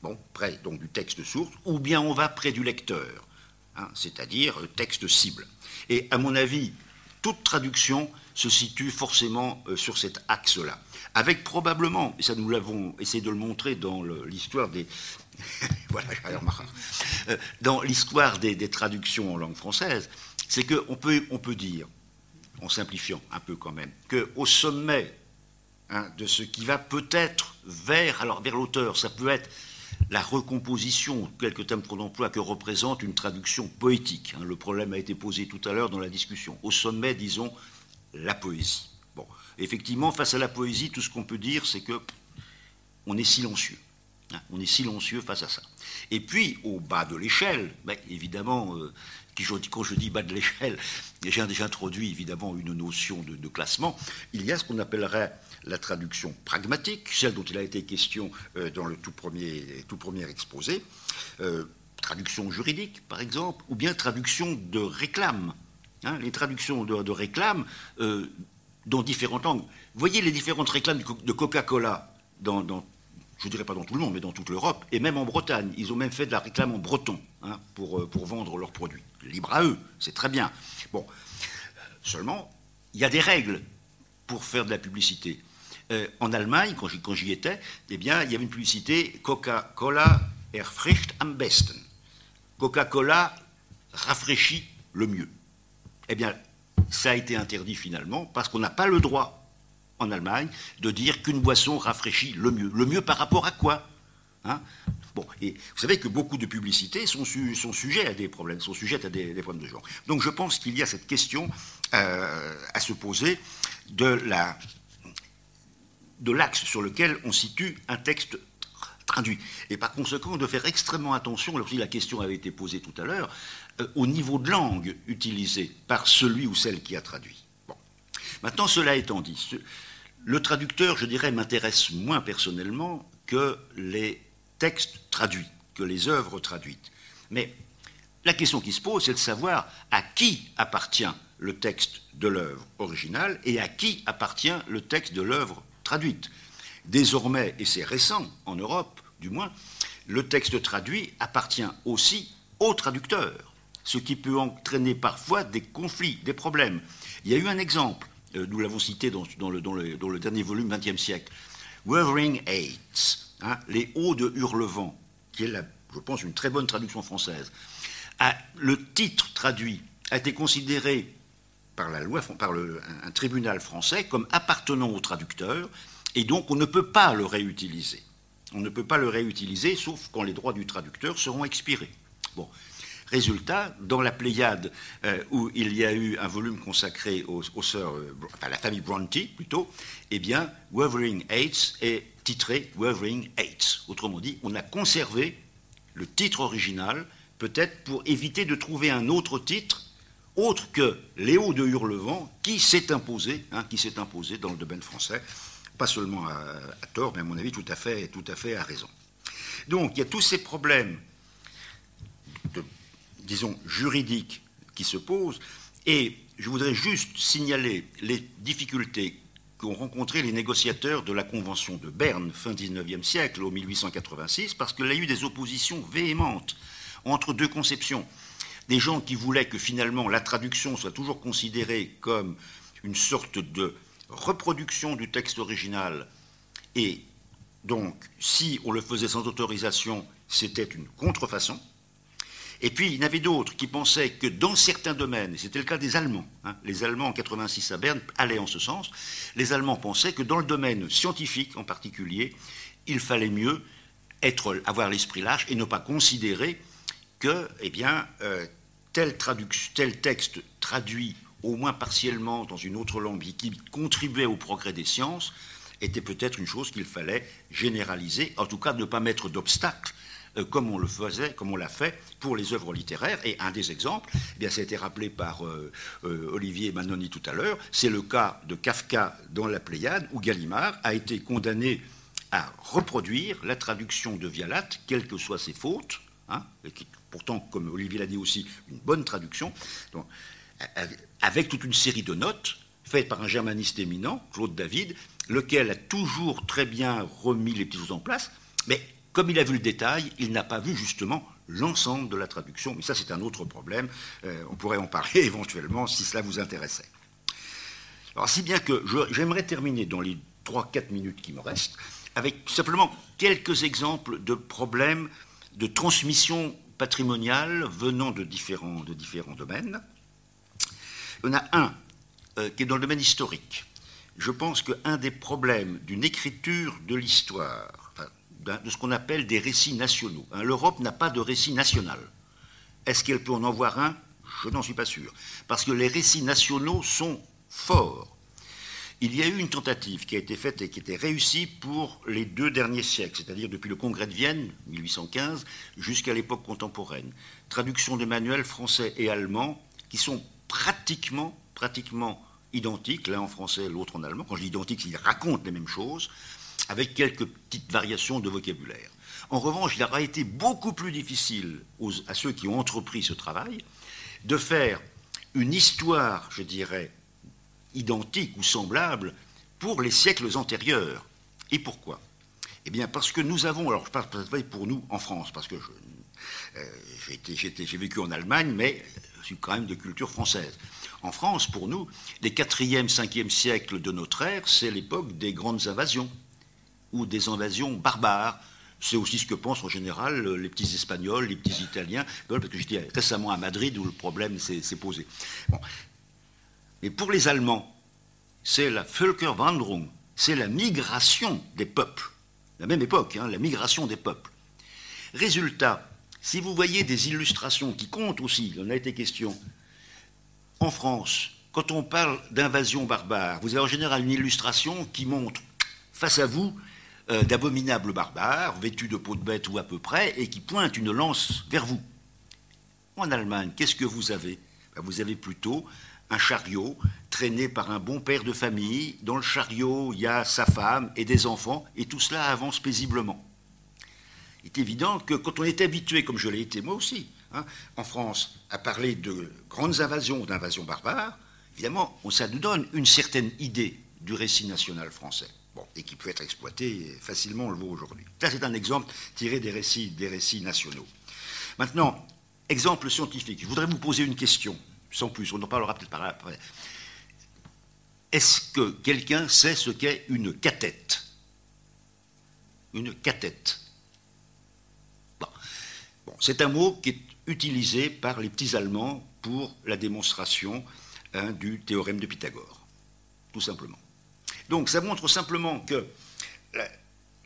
bon, près donc du texte source, ou bien on va près du lecteur, hein, c'est-à-dire le texte cible. Et à mon avis, toute traduction se situe forcément euh, sur cet axe-là. Avec probablement, et ça nous l'avons essayé de le montrer dans l'histoire des, voilà, euh, dans l'histoire des, traductions en langue française, c'est qu'on peut, on peut dire, en simplifiant un peu quand même, qu'au sommet hein, de ce qui va peut-être vers, alors vers l'auteur, ça peut être la recomposition, quelques thèmes qu'on emploie, que représente une traduction poétique. Hein. le problème a été posé tout à l'heure dans la discussion. Au sommet, disons, la poésie. Bon, effectivement, face à la poésie, tout ce qu'on peut dire, c'est que on est silencieux. On est silencieux face à ça. Et puis, au bas de l'échelle, ben, évidemment, euh, quand je dis bas de l'échelle, j'ai déjà introduit évidemment une notion de, classement. Il y a ce qu'on appellerait la traduction pragmatique, celle dont il a été question euh, dans le tout premier, exposé, euh, traduction juridique par exemple, ou bien traduction de réclame. Hein, les traductions de, réclame dans différents langues. Voyez les différentes réclames de Coca-Cola dans je ne dirais pas dans tout le monde, mais dans toute l'Europe, et même en Bretagne. Ils ont même fait de la réclame en breton hein, pour, pour vendre leurs produits. Libre à eux, c'est très bien. Bon, seulement, il y a des règles pour faire de la publicité. Euh, en Allemagne, quand j'y étais, eh bien, il y avait une publicité Coca-Cola erfrischt am besten. Coca-Cola rafraîchit le mieux. Eh bien, ça a été interdit finalement parce qu'on n'a pas le droit en Allemagne de dire qu'une boisson rafraîchit le mieux. Le mieux par rapport à quoi hein? Bon, et vous savez que beaucoup de publicités sont, sont sujets à des problèmes, sont sujettes à des, problèmes de genre. Donc je pense qu'il y a cette question euh, à se poser de la de l'axe sur lequel on situe un texte traduit. Et par conséquent, de faire extrêmement attention, lorsque la question avait été posée tout à l'heure, euh, au niveau de langue utilisé par celui ou celle qui a traduit. Maintenant, cela étant dit, le traducteur, je dirais, m'intéresse moins personnellement que les textes traduits, que les œuvres traduites. Mais la question qui se pose, c'est de savoir à qui appartient le texte de l'œuvre originale et à qui appartient le texte de l'œuvre traduite. Désormais, et c'est récent en Europe du moins, le texte traduit appartient aussi au traducteur, ce qui peut entraîner parfois des conflits, des problèmes. Il y a eu un exemple, nous l'avons cité dans, le, dernier volume, 20e siècle, Wuthering Heights, Hein, les hauts de Hurlevent, qui est, je pense, une très bonne traduction française. le titre traduit a été considéré par la loi, par un tribunal français comme appartenant au traducteur, et donc on ne peut pas le réutiliser. On ne peut pas le réutiliser, sauf quand les droits du traducteur seront expirés. Bon. Résultat, dans la Pléiade, euh, où il y a eu un volume consacré aux, sœurs, euh, à la famille Bronte plutôt, eh bien, Wuthering Heights est titré Wuthering Heights. Autrement dit, on a conservé le titre original, peut-être pour éviter de trouver un autre titre autre que Léo de Hurlevent, qui s'est imposé, hein, qui s'est imposé dans le domaine français, pas seulement à, tort, mais à mon avis tout à fait, tout à fait à raison. Donc il y a tous ces problèmes, disons juridiques, qui se posent, et je voudrais juste signaler les difficultés qu'ont rencontré les négociateurs de la Convention de Berne fin 19e siècle, au 1886, parce qu'il y a eu des oppositions véhémentes entre deux conceptions. Des gens qui voulaient que finalement la traduction soit toujours considérée comme une sorte de reproduction du texte original, et donc si on le faisait sans autorisation, c'était une contrefaçon. Et puis, il y en avait d'autres qui pensaient que dans certains domaines, et c'était le cas des Allemands, hein, les Allemands en 86 à Berne allaient en ce sens, les Allemands pensaient que dans le domaine scientifique en particulier, il fallait mieux avoir l'esprit large et ne pas considérer que, eh euh, tel, texte traduit au moins partiellement dans une autre langue qui contribuait au progrès des sciences était peut-être une chose qu'il fallait généraliser, en tout cas ne pas mettre d'obstacle euh, comme on le faisait, comme on l'a fait pour les œuvres littéraires. Et un des exemples, eh bien, ça a été rappelé par euh, euh, Olivier Manoni tout à l'heure, c'est le cas de Kafka dans la Pléiade, où Gallimard a été condamné à reproduire la traduction de Vialat, quelles que soient ses fautes, hein, et qui, pourtant, comme Olivier l'a dit aussi, une bonne traduction, avec toute une série de notes faites par un germaniste éminent, Claude David, lequel a toujours très bien remis les petits choses en place, mais comme il a vu le détail, il n'a pas vu justement l'ensemble de la traduction. Mais ça, c'est un autre problème. Euh, on pourrait en parler éventuellement si cela vous intéressait. Alors, si bien que j'aimerais terminer dans les 3-4 minutes qui me restent avec simplement quelques exemples de problèmes de transmission patrimoniale venant de différents, domaines. Il y en a un euh, qui est dans le domaine historique. Je pense qu'un des problèmes d'une écriture de l'histoire, de ce qu'on appelle des récits nationaux, hein, l'Europe n'a pas de récit national. Est-ce qu'elle peut en avoir un? Je n'en suis pas sûr. Parce que les récits nationaux sont forts il y a eu une tentative qui a été faite et qui était réussie pour les deux derniers siècles, c'est-à-dire depuis le Congrès de Vienne, 1815, jusqu'à l'époque contemporaine. Traduction de manuels français et allemands qui sont pratiquement, identiques, l'un en français, l'autre en allemand. Quand je dis identiques, ils racontent les mêmes choses, avec quelques petites variations de vocabulaire. En revanche, il aura été beaucoup plus difficile à ceux qui ont entrepris ce travail de faire une histoire, je dirais, identiques ou semblables pour les siècles antérieurs. Et pourquoi? Eh bien parce que nous avons, alors je parle pour nous en France, parce que euh, j'ai vécu en Allemagne, mais je suis quand même de culture française. En France, pour nous, les 4e, 5e siècles de notre ère, c'est l'époque des grandes invasions, ou des invasions barbares. C'est aussi ce que pensent en général les petits Espagnols, les petits Italiens, parce que j'étais récemment à Madrid où le problème s'est posé. Mais pour les Allemands, c'est la Völkerwanderung, c'est la migration des peuples. La même époque, hein, la migration des peuples. Résultat, si vous voyez des illustrations qui comptent aussi, il en a été question, en France, quand on parle d'invasion barbare, vous avez en général une illustration qui montre face à vous euh, d'abominables barbares, vêtus de peau de bête ou à peu près, et qui pointe une lance vers vous. En Allemagne, qu'est-ce que vous avez? Ben, Vous avez plutôt un chariot traîné par un bon père de famille. Dans le chariot, il y a sa femme et des enfants, et tout cela avance paisiblement. Il est évident que quand on est habitué, comme je l'ai été moi aussi, hein, en France, à parler de grandes invasions, d'invasions barbares, évidemment, ça nous donne une certaine idée du récit national français. Bon, et qui peut être exploité facilement, on le voit aujourd'hui. Ça, c'est un exemple tiré des récits, nationaux. Maintenant, exemple scientifique. Je voudrais vous poser une question sans plus. On en parlera peut-être par après. Est-ce que quelqu'un sait ce qu'est une cathète Une cathète. Bon. c'est un mot qui est utilisé par les petits Allemands pour la démonstration hein, du théorème de Pythagore, tout simplement. Donc ça montre simplement que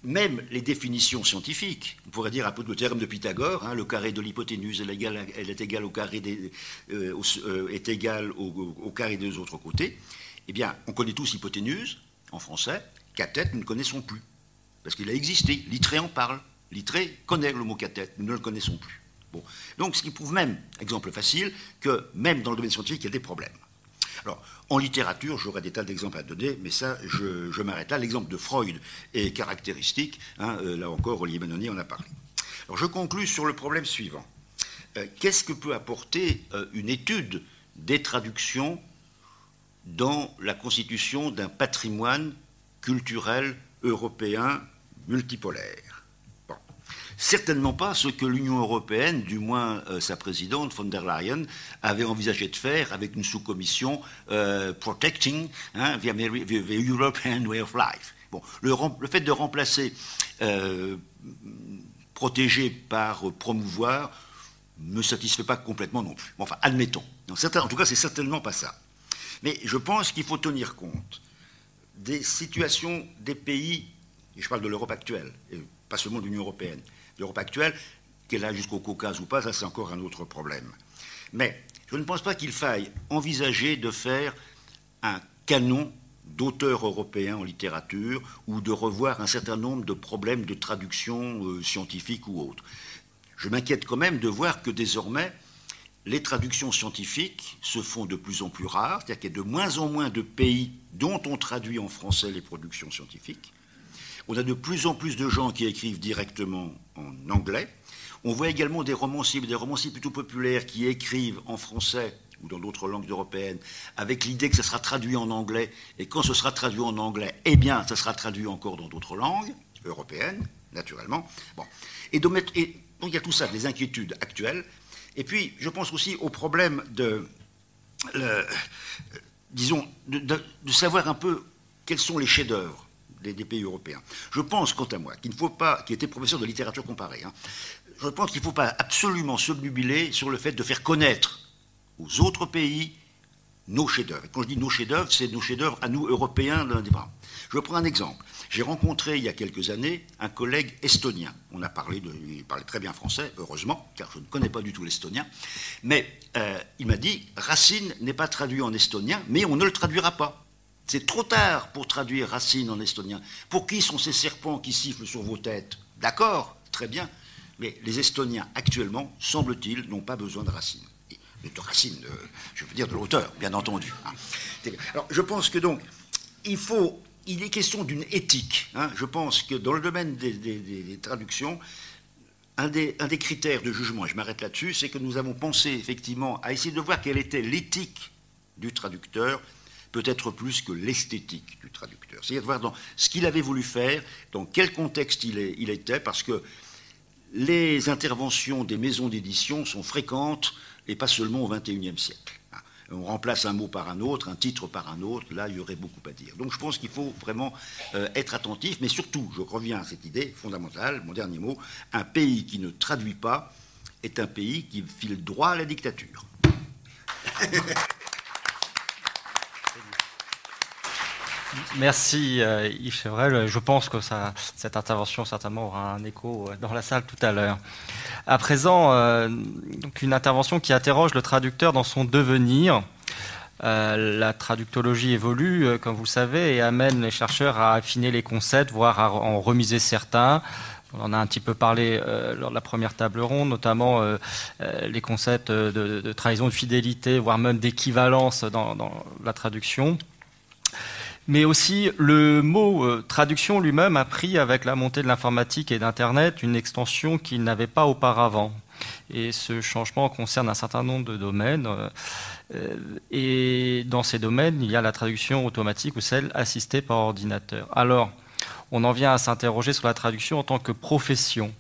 même les définitions scientifiques, on pourrait dire un peu le théorème de Pythagore, hein, le carré de l'hypoténuse est égal au carré des, euh, euh, égal au, carré des autres côtés. Eh bien, on connaît tous hypoténuse en français, cathète nous ne connaissons plus, parce qu'il a existé. Littré en parle. Littré connaît le mot cathète, nous ne le connaissons plus. Donc, ce qui prouve même, exemple facile, que même dans le domaine scientifique, il y a des problèmes. Alors, en littérature, j'aurais des tas d'exemples à donner, mais ça, je, m'arrête là. L'exemple de Freud est caractéristique. Hein, euh, là encore, Olivier Benoni en a parlé. Alors, je conclus sur le problème suivant. Euh, qu'est-ce que peut apporter euh, une étude des traductions dans la constitution d'un patrimoine culturel européen multipolaire? Certainement pas ce que l'Union européenne, du moins euh, sa présidente von der Leyen, avait envisagé de faire avec une sous-commission euh, Protecting hein, the, European Way of Life. Le, fait de remplacer euh, protéger par promouvoir ne me satisfait pas complètement non plus. enfin, admettons. en tout cas, c'est certainement pas ça. Mais je pense qu'il faut tenir compte des situations des pays, et je parle de l'Europe actuelle, et pas seulement de l'Union européenne, l'Europe actuelle, qu'elle a jusqu'au Caucase ou pas, ça c'est encore un autre problème. Mais je ne pense pas qu'il faille envisager de faire un canon d'auteurs européens en littérature ou de revoir un certain nombre de problèmes de traduction euh, scientifique ou autre. Je m'inquiète quand même de voir que désormais, les traductions scientifiques se font de plus en plus rares, c'est-à-dire qu'il y a de moins en moins de pays dont on traduit en français les productions scientifiques On a de plus en plus de gens qui écrivent directement en anglais. On voit également des romanciers, des romanciers plutôt populaires qui écrivent en français ou dans d'autres langues européennes, avec l'idée que ça sera traduit en anglais, et quand ce sera traduit en anglais, eh bien, ça sera traduit encore dans d'autres langues européennes, naturellement. Bon. Et, donc, il y a tout ça, des inquiétudes actuelles. Et puis, je pense aussi au problème de, disons, de, savoir un peu quels sont les chefs-d'œuvre des, pays européens. Je pense, quant à moi, qu'il ne faut pas, qui était professeur de littérature comparée, hein, je pense qu'il ne faut pas absolument s'obnubiler sur le fait de faire connaître aux autres pays nos chefs-d'œuvre. Quand je dis nos chefs-d'œuvre, c'est nos chefs-d'œuvre à nous, Européens. Je prends un exemple. J'ai rencontré il y a quelques années un collègue estonien. On a parlé de, il parlait très bien français, heureusement, car je ne connais pas du tout l'estonien. Mais euh, il m'a dit Racine n'est pas traduit en estonien, mais on ne le traduira pas. C'est trop tard pour traduire Racine en estonien. Pour qui sont ces serpents qui sifflent sur vos têtes? D'accord, très bien. Mais les Estoniens, actuellement, semble-t-il, n'ont pas besoin de Racine de racine, je veux dire de l'auteur, bien entendu. Hein. Alors, je pense que donc, il il est question d'une éthique. Hein. Je pense que dans le domaine des, traductions, un des, critères de jugement, et je m'arrête là-dessus, c'est que nous avons pensé effectivement à essayer de voir quelle était l'éthique du traducteur, peut-être plus que l'esthétique du traducteur. C'est-à-dire de voir dans ce qu'il avait voulu faire, dans quel contexte il, était, parce que les interventions des maisons d'édition sont fréquentes et pas seulement au XXIe siècle. On remplace un mot par un autre, un titre par un autre, là, il y aurait beaucoup à dire. Donc je pense qu'il faut vraiment euh, être attentif, mais surtout, je reviens à cette idée fondamentale, mon dernier mot, un pays qui ne traduit pas est un pays qui file droit à la dictature. Merci euh, Yves Chevrel. Je pense que cette intervention certainement aura un écho euh, dans la salle tout à l'heure. À présent, euh, une intervention qui interroge le traducteur dans son devenir. la traductologie évolue, comme vous le savez, et amène les chercheurs à affiner les concepts, voire à en remiser certains. On en a un petit peu parlé lors de la première table ronde, notamment les concepts de, trahison de fidélité, voire même d'équivalence dans, la traduction mais aussi le mot euh, traduction lui-même a pris avec la montée de l'informatique et d'Internet une extension qu'il n'avait pas auparavant. Et ce changement concerne un certain nombre de domaines. Euh, et dans ces domaines, il y a la traduction automatique ou celle assistée par ordinateur. Alors, on en vient à s'interroger sur la traduction en tant que profession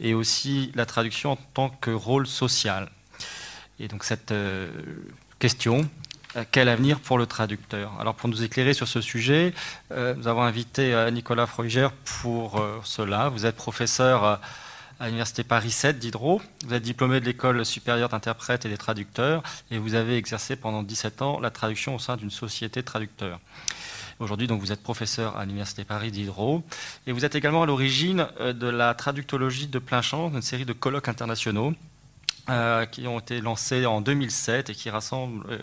et aussi la traduction en tant que rôle social. Et donc cette euh, question, euh, quel avenir pour le traducteur? Alors pour nous éclairer sur ce sujet, euh, nous avons invité euh, Nicolas Freuger pour cela. Vous êtes professeur à l'Université Paris 7 d'Hydro. Vous êtes diplômé de l'École supérieure d'interprètes et des traducteurs et vous avez exercé pendant 17 ans la traduction au sein d'une société de traducteurs. Aujourd'hui, donc, vous êtes professeur à l'Université Paris Diderot et vous êtes également à l'origine de la traductologie de plein champ, une série de colloques internationaux euh, qui ont été lancés en 2007 et qui rassemblent euh,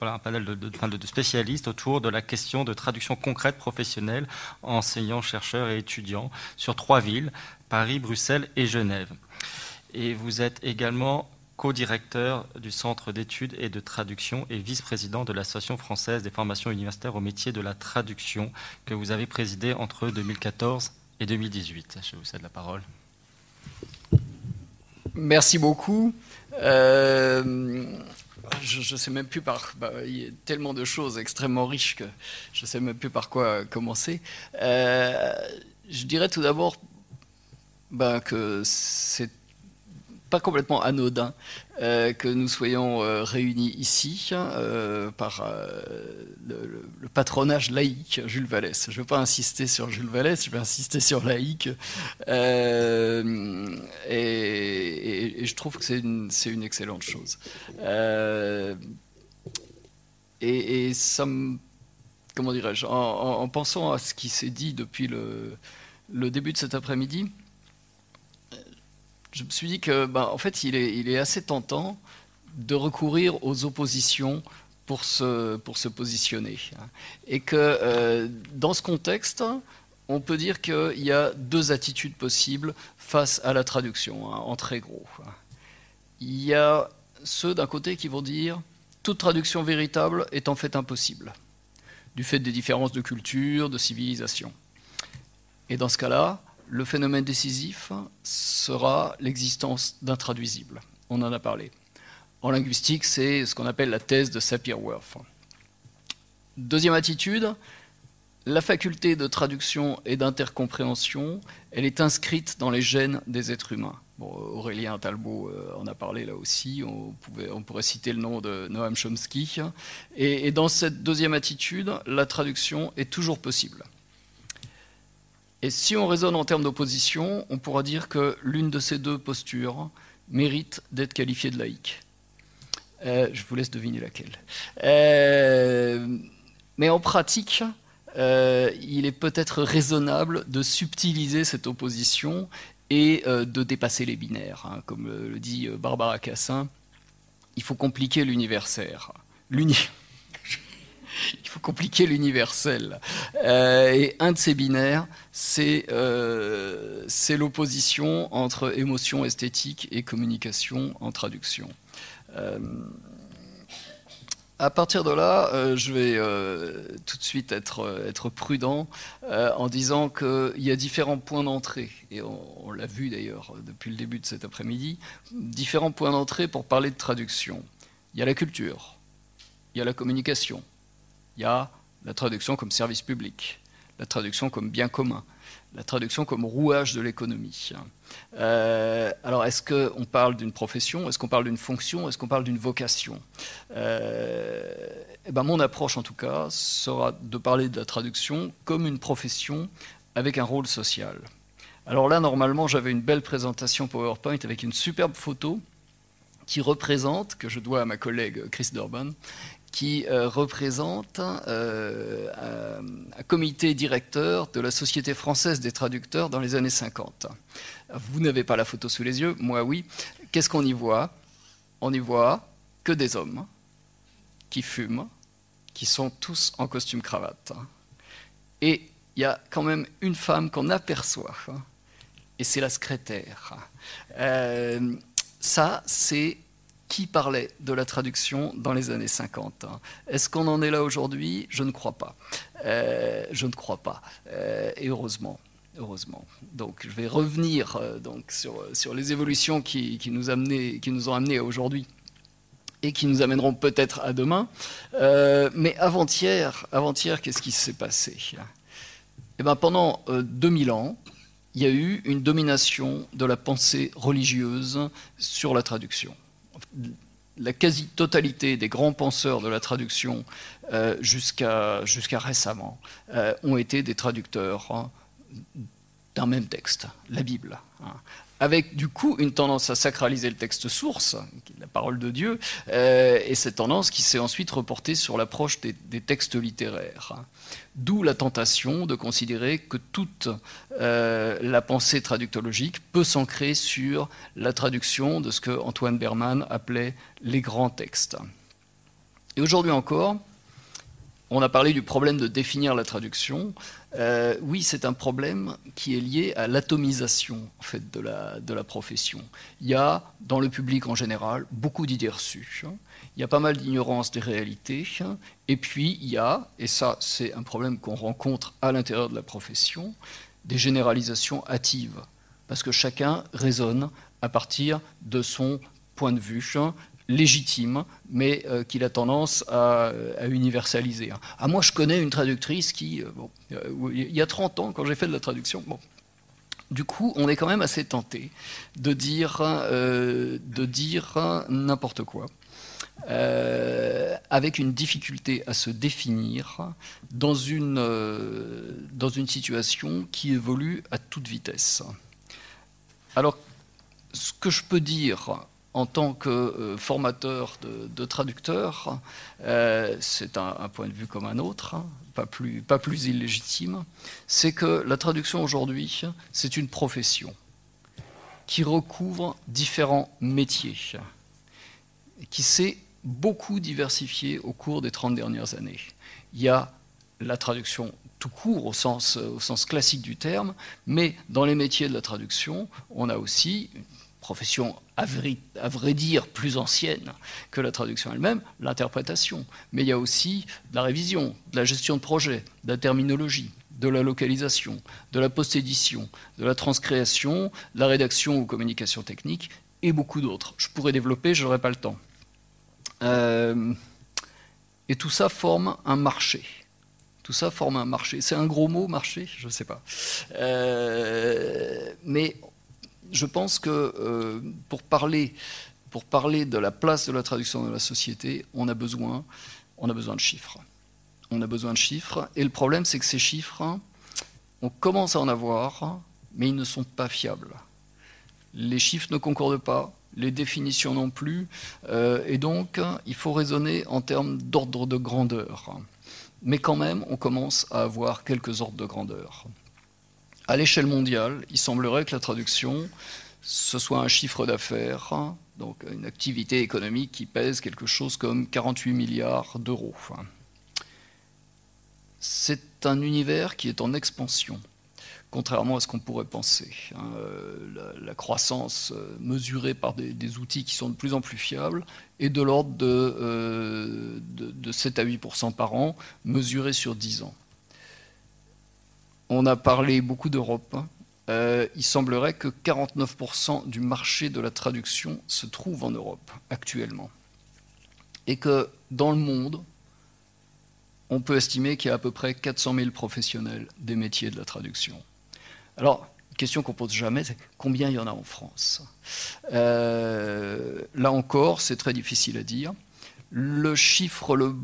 un panel de, spécialistes autour de la question de traduction concrète professionnelle enseignants, chercheurs et étudiants sur trois villes, Paris, Bruxelles et Genève. Et vous êtes également co-directeur du Centre d'études et de traduction et vice-président de l'Association française des formations universitaires au métier de la traduction que vous avez présidé entre 2014 et 2018. Je vous cède la parole. Merci beaucoup. Euh, je ne sais même plus par. Bah, il y a tellement de choses extrêmement riches que je ne sais même plus par quoi commencer. Euh, je dirais tout d'abord bah, que c'est complètement anodin euh, que nous soyons euh, réunis ici euh, par le, patronage laïque Jules Vallès. Je ne veux pas insister sur Jules Vallès, je vais insister sur laïque. Et, je trouve que c'est une, excellente chose. Et, ça me. Comment dirais-je en, en, pensant à ce qui s'est dit depuis le début de cet après-midi, je me suis dit que, ben, en fait, il est, assez tentant de recourir aux oppositions pour se, pour se positionner. Et que euh, dans ce contexte, on peut dire qu'il y a deux attitudes possibles face à la traduction, hein, en très gros. Il y a ceux d'un côté qui vont dire toute traduction véritable est en fait impossible, du fait des différences de culture, de civilisation. Et dans ce cas-là, le phénomène décisif sera l'existence d'intraduisibles. On en a parlé. En linguistique, c'est ce qu'on appelle la thèse de Sapir-Whorf. Deuxième attitude, la faculté de traduction et d'intercompréhension, elle est inscrite dans les gènes des êtres humains. Aurélien Talbot euh, en a parlé là aussi, on, pourrait citer le nom de Noam Chomsky. et dans cette deuxième attitude, la traduction est toujours possible. Et si on raisonne en termes d'opposition, on pourra dire que l'une de ces deux postures mérite d'être qualifiée de laïque. Euh, je vous laisse deviner laquelle. Euh, mais en pratique, euh, il est peut-être raisonnable de subtiliser cette opposition et de dépasser les binaires. Hein. comme le dit Barbara Cassin, il faut compliquer l'universaire. L'uni il faut compliquer l'universel. Euh, et un de ces binaires, c'est euh, l'opposition entre émotion esthétique et communication en traduction. Euh, à partir de là, je vais tout de suite être prudent en disant qu'il y a différents points d'entrée, et on l'a vu d'ailleurs depuis le début de cet après-midi, différents points d'entrée pour parler de traduction. Il y a la culture, il y a la communication, il y a la traduction comme service public, la traduction comme bien commun, la traduction comme rouage de l'économie. Euh, alors, est-ce qu'on parle d'une profession? Est-ce qu'on parle d'une fonction? Est-ce qu'on parle d'une vocation? Euh, eh ben, Mon approche, en tout cas, sera de parler de la traduction comme une profession avec un rôle social. Alors là, normalement, j'avais une belle présentation PowerPoint avec une superbe photo qui représente, que je dois à ma collègue Chris Durban, qui euh, représente euh, un, comité directeur de la Société française des traducteurs dans les années 50. Vous n'avez pas la photo sous les yeux, moi oui. Qu'est-ce qu'on y voit? On y voit que des hommes qui fument, qui sont tous en costume cravate. Et il y a quand même une femme qu'on aperçoit, et c'est la secrétaire. Euh, ça, c'est qui parlait de la traduction dans les années 50. Hein. Est-ce qu'on en est là aujourd'hui? Je ne crois pas. Euh, je ne crois pas. Euh, et heureusement. Heureusement. Donc, je vais revenir euh, donc, sur, sur les évolutions qui, qui, nous amené, qui nous ont amenés à aujourd'hui et qui nous amèneront peut-être à demain. mais avant-hier, avant-hier qu'est-ce qui s'est passé? Eh ben, Pendant 2000 ans, il y a eu une domination de la pensée religieuse sur la traduction la quasi-totalité des grands penseurs de la traduction euh, jusqu'à récemment euh, ont été des traducteurs hein, d'un même texte, la Bible. Hein avec du coup une tendance à sacraliser le texte source, la parole de Dieu, euh, et cette tendance qui s'est ensuite reportée sur l'approche des, textes littéraires. D'où la tentation de considérer que toute euh, la pensée traductologique peut s'ancrer sur la traduction de ce que Antoine Berman appelait les grands textes. Et aujourd'hui encore, on a parlé du problème de définir la traduction. Euh, oui, c'est un problème qui est lié à l'atomisation en fait, de, la, de la profession. Il y a, dans le public en général, beaucoup d'idées reçues. Il y a pas mal d'ignorance des réalités. Et puis, il y a, et ça, c'est un problème qu'on rencontre à l'intérieur de la profession, des généralisations hâtives. Parce que chacun raisonne à partir de son point de vue légitime, mais euh, qu'il a tendance à, universaliser. Ah, moi, je connais une traductrice qui, euh, euh, il y a 30 ans, quand j'ai fait de la traduction, bon. Du coup, on est quand même assez tenté de dire, de dire n'importe quoi, avec une difficulté à se définir dans une, dans une situation qui évolue à toute vitesse. Alors, ce que je peux dire en tant que euh, formateur de, traducteurs, euh, c'est un, point de vue comme un autre, hein, pas, plus, illégitime, c'est que la traduction aujourd'hui, c'est une profession qui recouvre différents métiers, qui s'est beaucoup diversifiée au cours des 30 dernières années. Il y a la traduction tout court au sens classique du terme, mais dans les métiers de la traduction, on a aussi profession à vrai, dire plus ancienne que la traduction elle-même, l'interprétation. Mais il y a aussi de la révision, de la gestion de projet, de la terminologie, de la localisation, de la post-édition, de la transcréation, de la rédaction ou communication technique, et beaucoup d'autres. Je pourrais développer, je n'aurai pas le temps. Euh, et tout ça forme un marché. Tout ça forme un marché. C'est un gros mot, marché? Je ne sais pas. Euh, mais je pense que euh, pour, parler, pour parler de la place de la traduction dans la société, on a besoin, on a besoin de chiffres. On a besoin de chiffres. Et le problème, c'est que ces chiffres, on commence à en avoir, mais ils ne sont pas fiables. Les chiffres ne concordent pas, les définitions non plus, euh, et donc il faut raisonner en termes d'ordre de grandeur. Mais quand même, on commence à avoir quelques ordres de grandeur. À l'échelle mondiale, il semblerait que la traduction, ce soit un chiffre d'affaires, donc une activité économique qui pèse quelque chose comme 48 milliards d'euros. C'est un univers qui est en expansion contrairement à ce qu'on pourrait penser. Hein. Euh, la, croissance euh, mesurée par des, outils qui sont de plus en plus fiables est de l'ordre de, 7 euh, à 8% par an, mesurée sur 10 ans. On a parlé beaucoup d'Europe. Hein. il semblerait que 49% du marché de la traduction se trouve en Europe actuellement. Et que dans le monde, on peut estimer qu'il y a à peu près 400 000 professionnels des métiers de la traduction. Alors, question qu'on pose jamais, c'est combien il y en a en France? Euh, Là encore, c'est très difficile à dire. Le chiffre le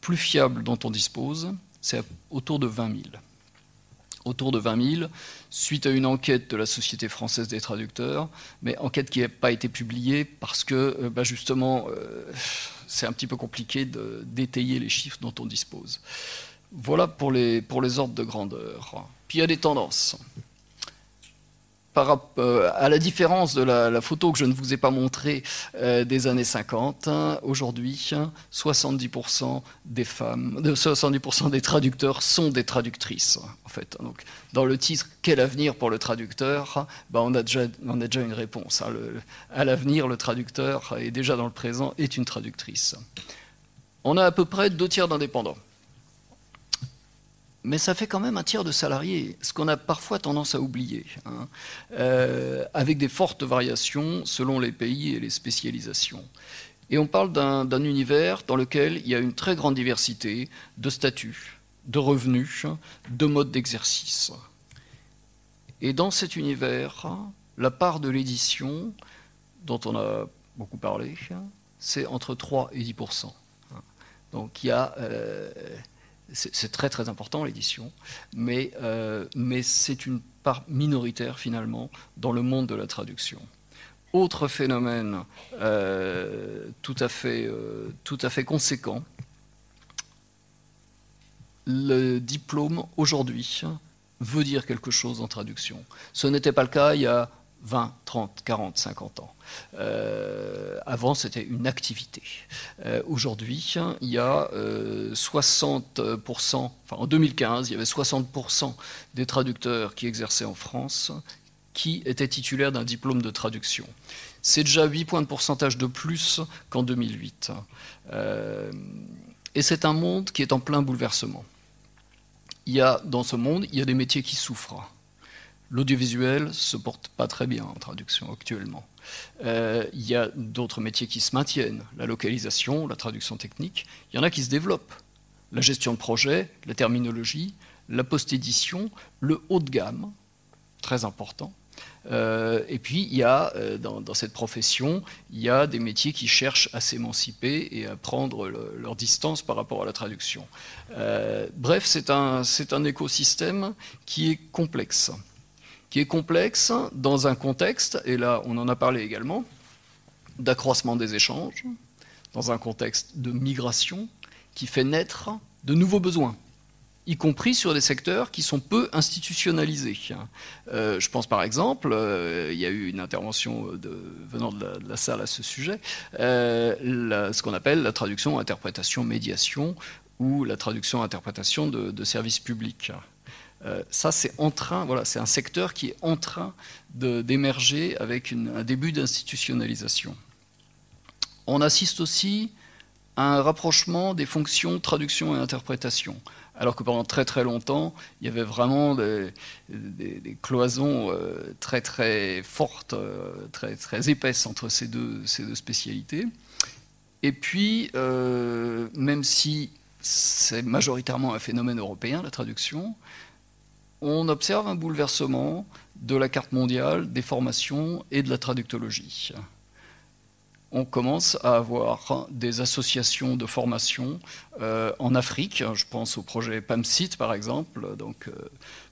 plus fiable dont on dispose, c'est autour de 20 000. Autour de 20 000, suite à une enquête de la Société française des traducteurs, mais enquête qui n'a pas été publiée parce que, euh, bah, justement, euh, c'est un petit peu compliqué d'étayer les chiffres dont on dispose. Voilà pour les, pour les ordres de grandeur. Puis il y a des tendances par, euh, à la différence de la, photo que je ne vous ai pas montrée euh, des années 50, aujourd'hui, 70% des femmes, 70% des traducteurs sont des traductrices. En fait, dans le titre "Quel avenir pour le traducteur", bah, on, a déjà, on a déjà une réponse. Hein. à l'avenir, le traducteur est déjà dans le présent est une traductrice. On a à peu près deux tiers d'indépendants mais ça fait quand même un tiers de salariés, ce qu'on a parfois tendance à oublier, hein. euh, avec des fortes variations selon les pays et les spécialisations. Et on parle d'un univers dans lequel il y a une très grande diversité de statuts, de revenus, de modes d'exercice. Et dans cet univers, la part de l'édition, dont on a beaucoup parlé, c'est entre 3 et 10% Donc il y a... Euh, c'est très très important l'édition, mais, euh, mais c'est une part minoritaire finalement dans le monde de la traduction. Autre phénomène euh, euh, tout à fait conséquent, le diplôme aujourd'hui veut dire quelque chose en traduction. Ce n'était pas le cas il y a 20, 30, 40, 50 ans. Euh, avant, c'était une activité. Euh, aujourd'hui, il y a 60%, euh, en 2015, il y avait 60% des traducteurs qui exerçaient en France qui étaient titulaires d'un diplôme de traduction. C'est déjà 8 points de pourcentage de plus qu'en 2008. et c'est un monde qui est en plein bouleversement. Il y a, dans ce monde, il y a des métiers qui souffrent. L'audiovisuel se porte pas très bien en traduction actuellement. Euh, il y a d'autres métiers qui se maintiennent, la localisation, la traduction technique. Il y en a qui se développent. La gestion de projet, la terminologie, la post-édition, le haut de gamme, très important. Euh, et puis, il y a, euh, dans, cette profession, il y a des métiers qui cherchent à s'émanciper et à prendre leur distance par rapport à la traduction. bref, c'est un écosystème qui est complexe qui est complexe dans un contexte, et là on en a parlé également, d'accroissement des échanges, dans un contexte de migration qui fait naître de nouveaux besoins, y compris sur des secteurs qui sont peu institutionnalisés. Euh, je pense par exemple, euh, il y a eu une intervention venant de la, salle à ce sujet, euh, ce qu'on appelle la traduction, interprétation, médiation, ou la traduction, interprétation de services publics. Euh, ça, c'est en train, voilà, c'est un secteur qui est en train d'émerger avec un début d'institutionnalisation. On assiste aussi à un rapprochement des fonctions traduction et interprétation. Alors que pendant très très longtemps, il y avait vraiment des, cloisons très très fortes, très très épaisses entre ces deux, ces deux spécialités. Et puis, même si c'est majoritairement un phénomène européen, la traduction, on observe un bouleversement de la carte mondiale des formations et de la traductologie. On commence à avoir des associations de formation euh, en Afrique. Je pense au projet PAMSIT par exemple, donc euh,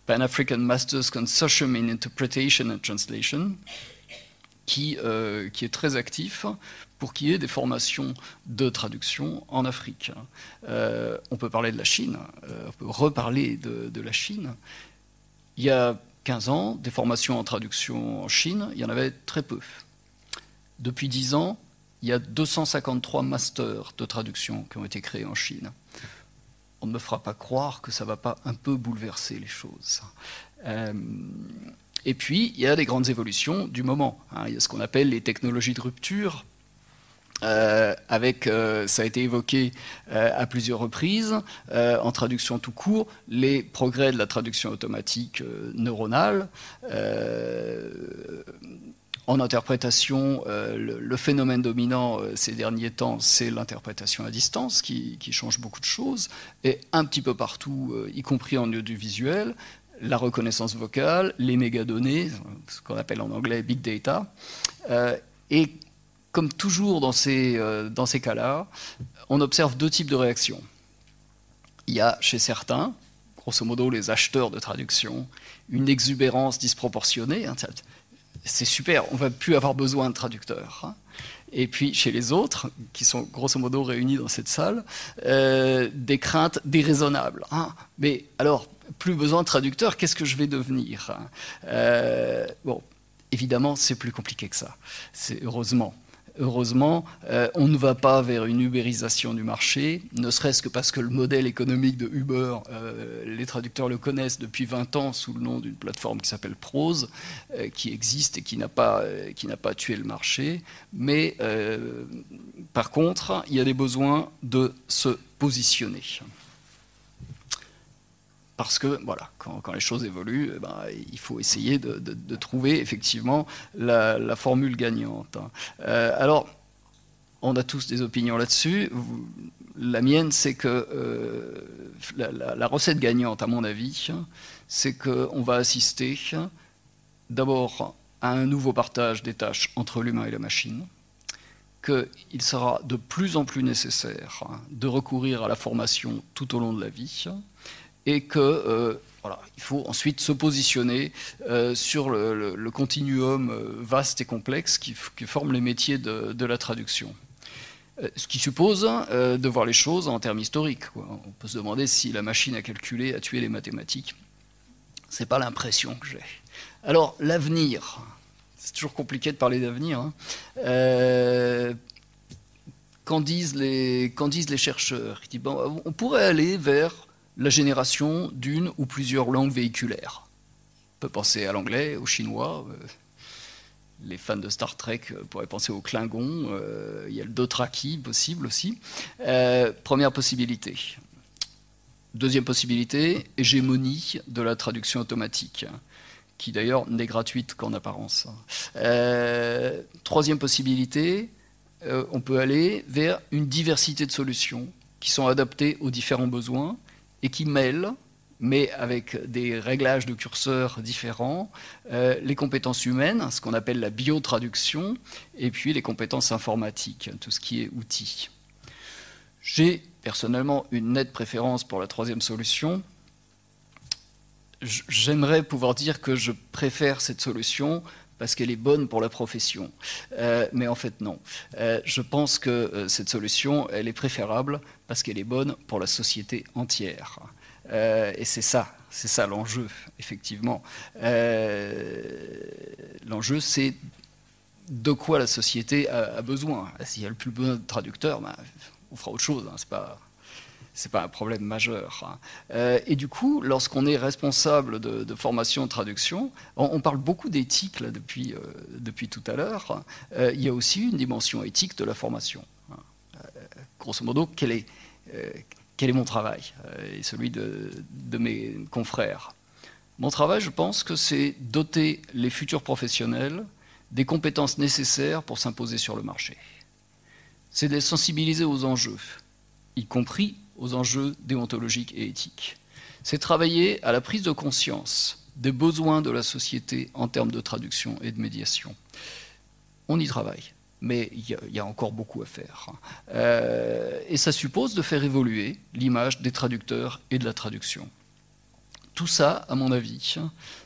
Pan African Masters Consortium in Interpretation and Translation, qui, euh, qui est très actif pour qu'il y ait des formations de traduction en Afrique. on peut parler de la Chine, on peut reparler de la Chine. Il y a 15 ans, des formations en traduction en Chine, il y en avait très peu. Depuis 10 ans, il y a 253 masters de traduction qui ont été créés en Chine. On ne me fera pas croire que ça ne va pas un peu bouleverser les choses. Euh, et puis, il y a des grandes évolutions du moment. Hein. Il y a ce qu'on appelle les technologies de rupture, euh, avec, euh, ça a été évoqué euh, à plusieurs reprises, en traduction tout court, les progrès de la traduction automatique neuronale. en interprétation, le, phénomène dominant ces derniers temps, c'est l'interprétation à distance qui, qui, change beaucoup de choses, et un petit peu partout, y compris en audiovisuel, la reconnaissance vocale, les mégadonnées, ce qu'on appelle en anglais big data, et comme toujours dans ces, euh, ces cas-là, on observe deux types de réactions. Il y a chez certains, grosso modo les acheteurs de traduction, une exubérance disproportionnée. Hein, c'est super, on ne va plus avoir besoin de traducteurs. Hein. Et puis chez les autres, qui sont grosso modo réunis dans cette salle, euh, des craintes déraisonnables. Hein. Mais alors, plus besoin de traducteurs, qu'est-ce que je vais devenir euh, Bon, évidemment, c'est plus compliqué que ça. C'est heureusement. Heureusement, euh, on ne va pas vers une ubérisation du marché, ne serait-ce que parce que le modèle économique de Uber, euh, les traducteurs le connaissent depuis 20 ans sous le nom d'une plateforme qui s'appelle Prose, euh, qui existe et qui n'a pas, qui pas tué le marché. Mais par contre, il y a des besoins de se positionner parce que voilà, quand, les choses évoluent, eh ben, il faut essayer de, trouver effectivement la, formule gagnante. Euh, alors, on a tous des opinions là-dessus. La mienne, c'est que euh, la, recette gagnante, à mon avis, c'est qu'on va assister d'abord à un nouveau partage des tâches entre l'humain et la machine, qu'il sera de plus en plus nécessaire de recourir à la formation tout au long de la vie, et que euh, voilà, il faut ensuite se positionner euh, sur le, continuum euh, vaste et complexe qui, forme les métiers de, la traduction. Ce qui suppose de voir les choses en termes historiques. On peut se demander si la machine à calculer a tué les mathématiques. C'est pas l'impression que j'ai. Alors l'avenir, c'est toujours compliqué de parler d'avenir. Hein. qu'en disent les, disent les chercheurs? On pourrait aller vers la génération d'une ou plusieurs langues véhiculaires. On peut penser à l'anglais, au chinois. Euh, les fans de Star Trek euh, pourraient penser au Klingon. Euh, il y a le Dothraki possible aussi. première possibilité. Deuxième possibilité, hégémonie de la traduction automatique, qui d'ailleurs n'est gratuite qu'en apparence. troisième possibilité, on peut aller vers une diversité de solutions qui sont adaptées aux différents besoins et qui mêle, mais avec des réglages de curseurs différents, euh, les compétences humaines, ce qu'on appelle la biotraduction, et puis les compétences informatiques, tout ce qui est outils. J'ai personnellement une nette préférence pour la troisième solution. J'aimerais pouvoir dire que je préfère cette solution parce qu'elle est bonne pour la profession. Euh, mais en fait, non. Euh, je pense que euh, cette solution, elle est préférable parce qu'elle est bonne pour la société entière. et c'est ça, c'est ça l'enjeu, effectivement. l'enjeu, c'est de quoi la société a, besoin. S'il y a plus besoin de traducteurs, ben, on fera autre chose. Hein, c'est pas c'est pas un problème majeur. Hein. Euh, et du coup, lorsqu'on est responsable de, formation de traduction, on, parle beaucoup d'éthique depuis, euh, depuis tout à l'heure. Euh, il y a aussi une dimension éthique de la formation. Hein. grosso modo, quelle est, quel est mon travail et celui de, de mes confrères Mon travail, je pense que c'est doter les futurs professionnels des compétences nécessaires pour s'imposer sur le marché. C'est de les sensibiliser aux enjeux, y compris aux enjeux déontologiques et éthiques. C'est travailler à la prise de conscience des besoins de la société en termes de traduction et de médiation. On y travaille, mais il y, a encore beaucoup à faire. Euh, et ça suppose de faire évoluer l'image des traducteurs et de la traduction. Tout ça, à mon avis,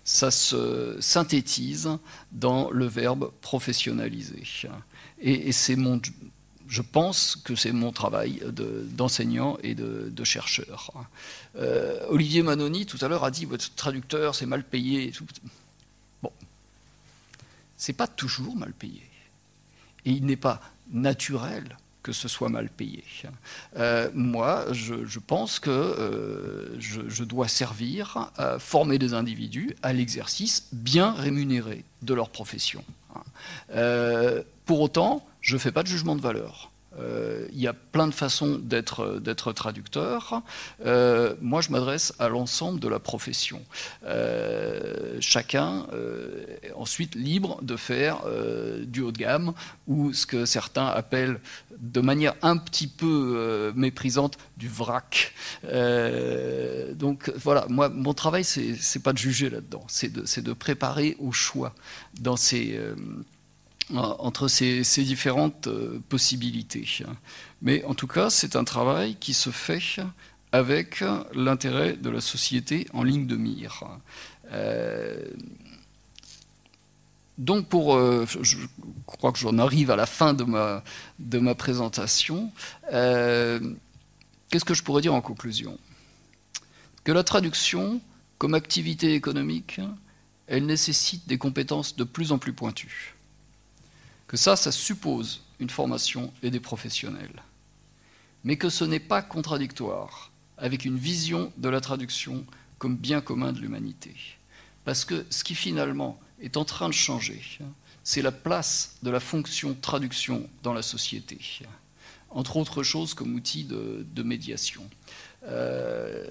ça se synthétise dans le verbe professionnaliser. Et, c'est mon, je pense que c'est mon travail d'enseignant et de, chercheur. Euh, Olivier Manoni, tout à l'heure, a dit votre traducteur, c'est mal payé. Bon, c'est pas toujours mal payé. Et il n'est pas naturel que ce soit mal payé. Euh, moi, je, pense que euh, je, dois servir à former des individus à l'exercice bien rémunéré de leur profession. pour autant, je ne fais pas de jugement de valeur. Euh, il y a plein de façons d'être traducteur. Euh, moi, je m'adresse à l'ensemble de la profession. Euh, chacun est ensuite libre de faire du haut de gamme ou ce que certains appellent de manière un petit peu méprisante du vrac. donc voilà, moi, mon travail, c'est pas de juger là-dedans, c'est de, de, préparer au choix dans ces entre ces, différentes euh, possibilités. Mais en tout cas, c'est un travail qui se fait avec l'intérêt de la société en ligne de mire. Euh, donc, pour, euh, je crois que j'en arrive à la fin de ma, de ma présentation. Qu'est-ce que je pourrais dire en conclusion? Que la traduction, comme activité économique, elle nécessite des compétences de plus en plus pointues que ça, ça suppose une formation et des professionnels, mais que ce n'est pas contradictoire avec une vision de la traduction comme bien commun de l'humanité. Parce que ce qui finalement est en train de changer, c'est la place de la fonction traduction dans la société, entre autres choses comme outil de, médiation. Euh,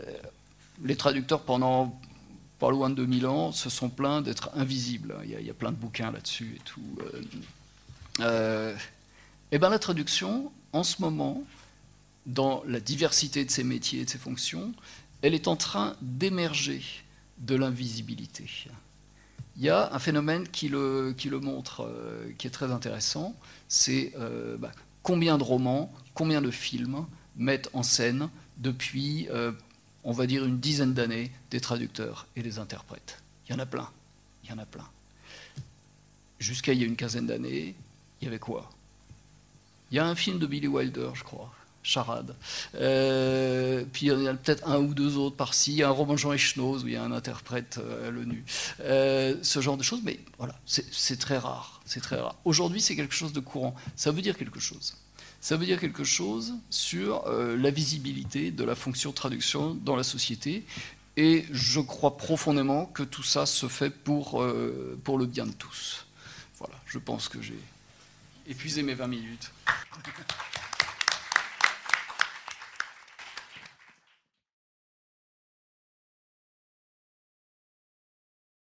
les traducteurs, pendant pas loin de 2000 ans, se sont plaints d'être invisibles. Il y, a, il y, a, plein de bouquins là-dessus et tout. Euh, euh, eh ben, la traduction, en ce moment, dans la diversité de ses métiers et de ses fonctions, elle est en train d'émerger de l'invisibilité. Il y a un phénomène qui le, qui le montre, euh, qui est très intéressant, c'est euh, bah, combien de romans, combien de films mettent en scène depuis, on va dire, une dizaine d'années des traducteurs et des interprètes. Il y en a plein, il y en a plein. Jusqu'à il y a une quinzaine d'années, il y avait quoi? Il y a un film de Billy Wilder, je crois, Charade. Euh, puis il y en a peut-être un ou deux autres par-ci, un roman Jean Echnoz où il y a un interprète euh, à l'ONU. Euh, ce genre de choses, mais voilà, c'est très rare. C'est très rare. Aujourd'hui, c'est quelque chose de courant. Ça veut dire quelque chose. Ça veut dire quelque chose sur la visibilité de la fonction traduction dans la société. Et je crois profondément que tout ça se fait pour, pour le bien de tous. Voilà, je pense que j'ai épuisé mes 20 minutes.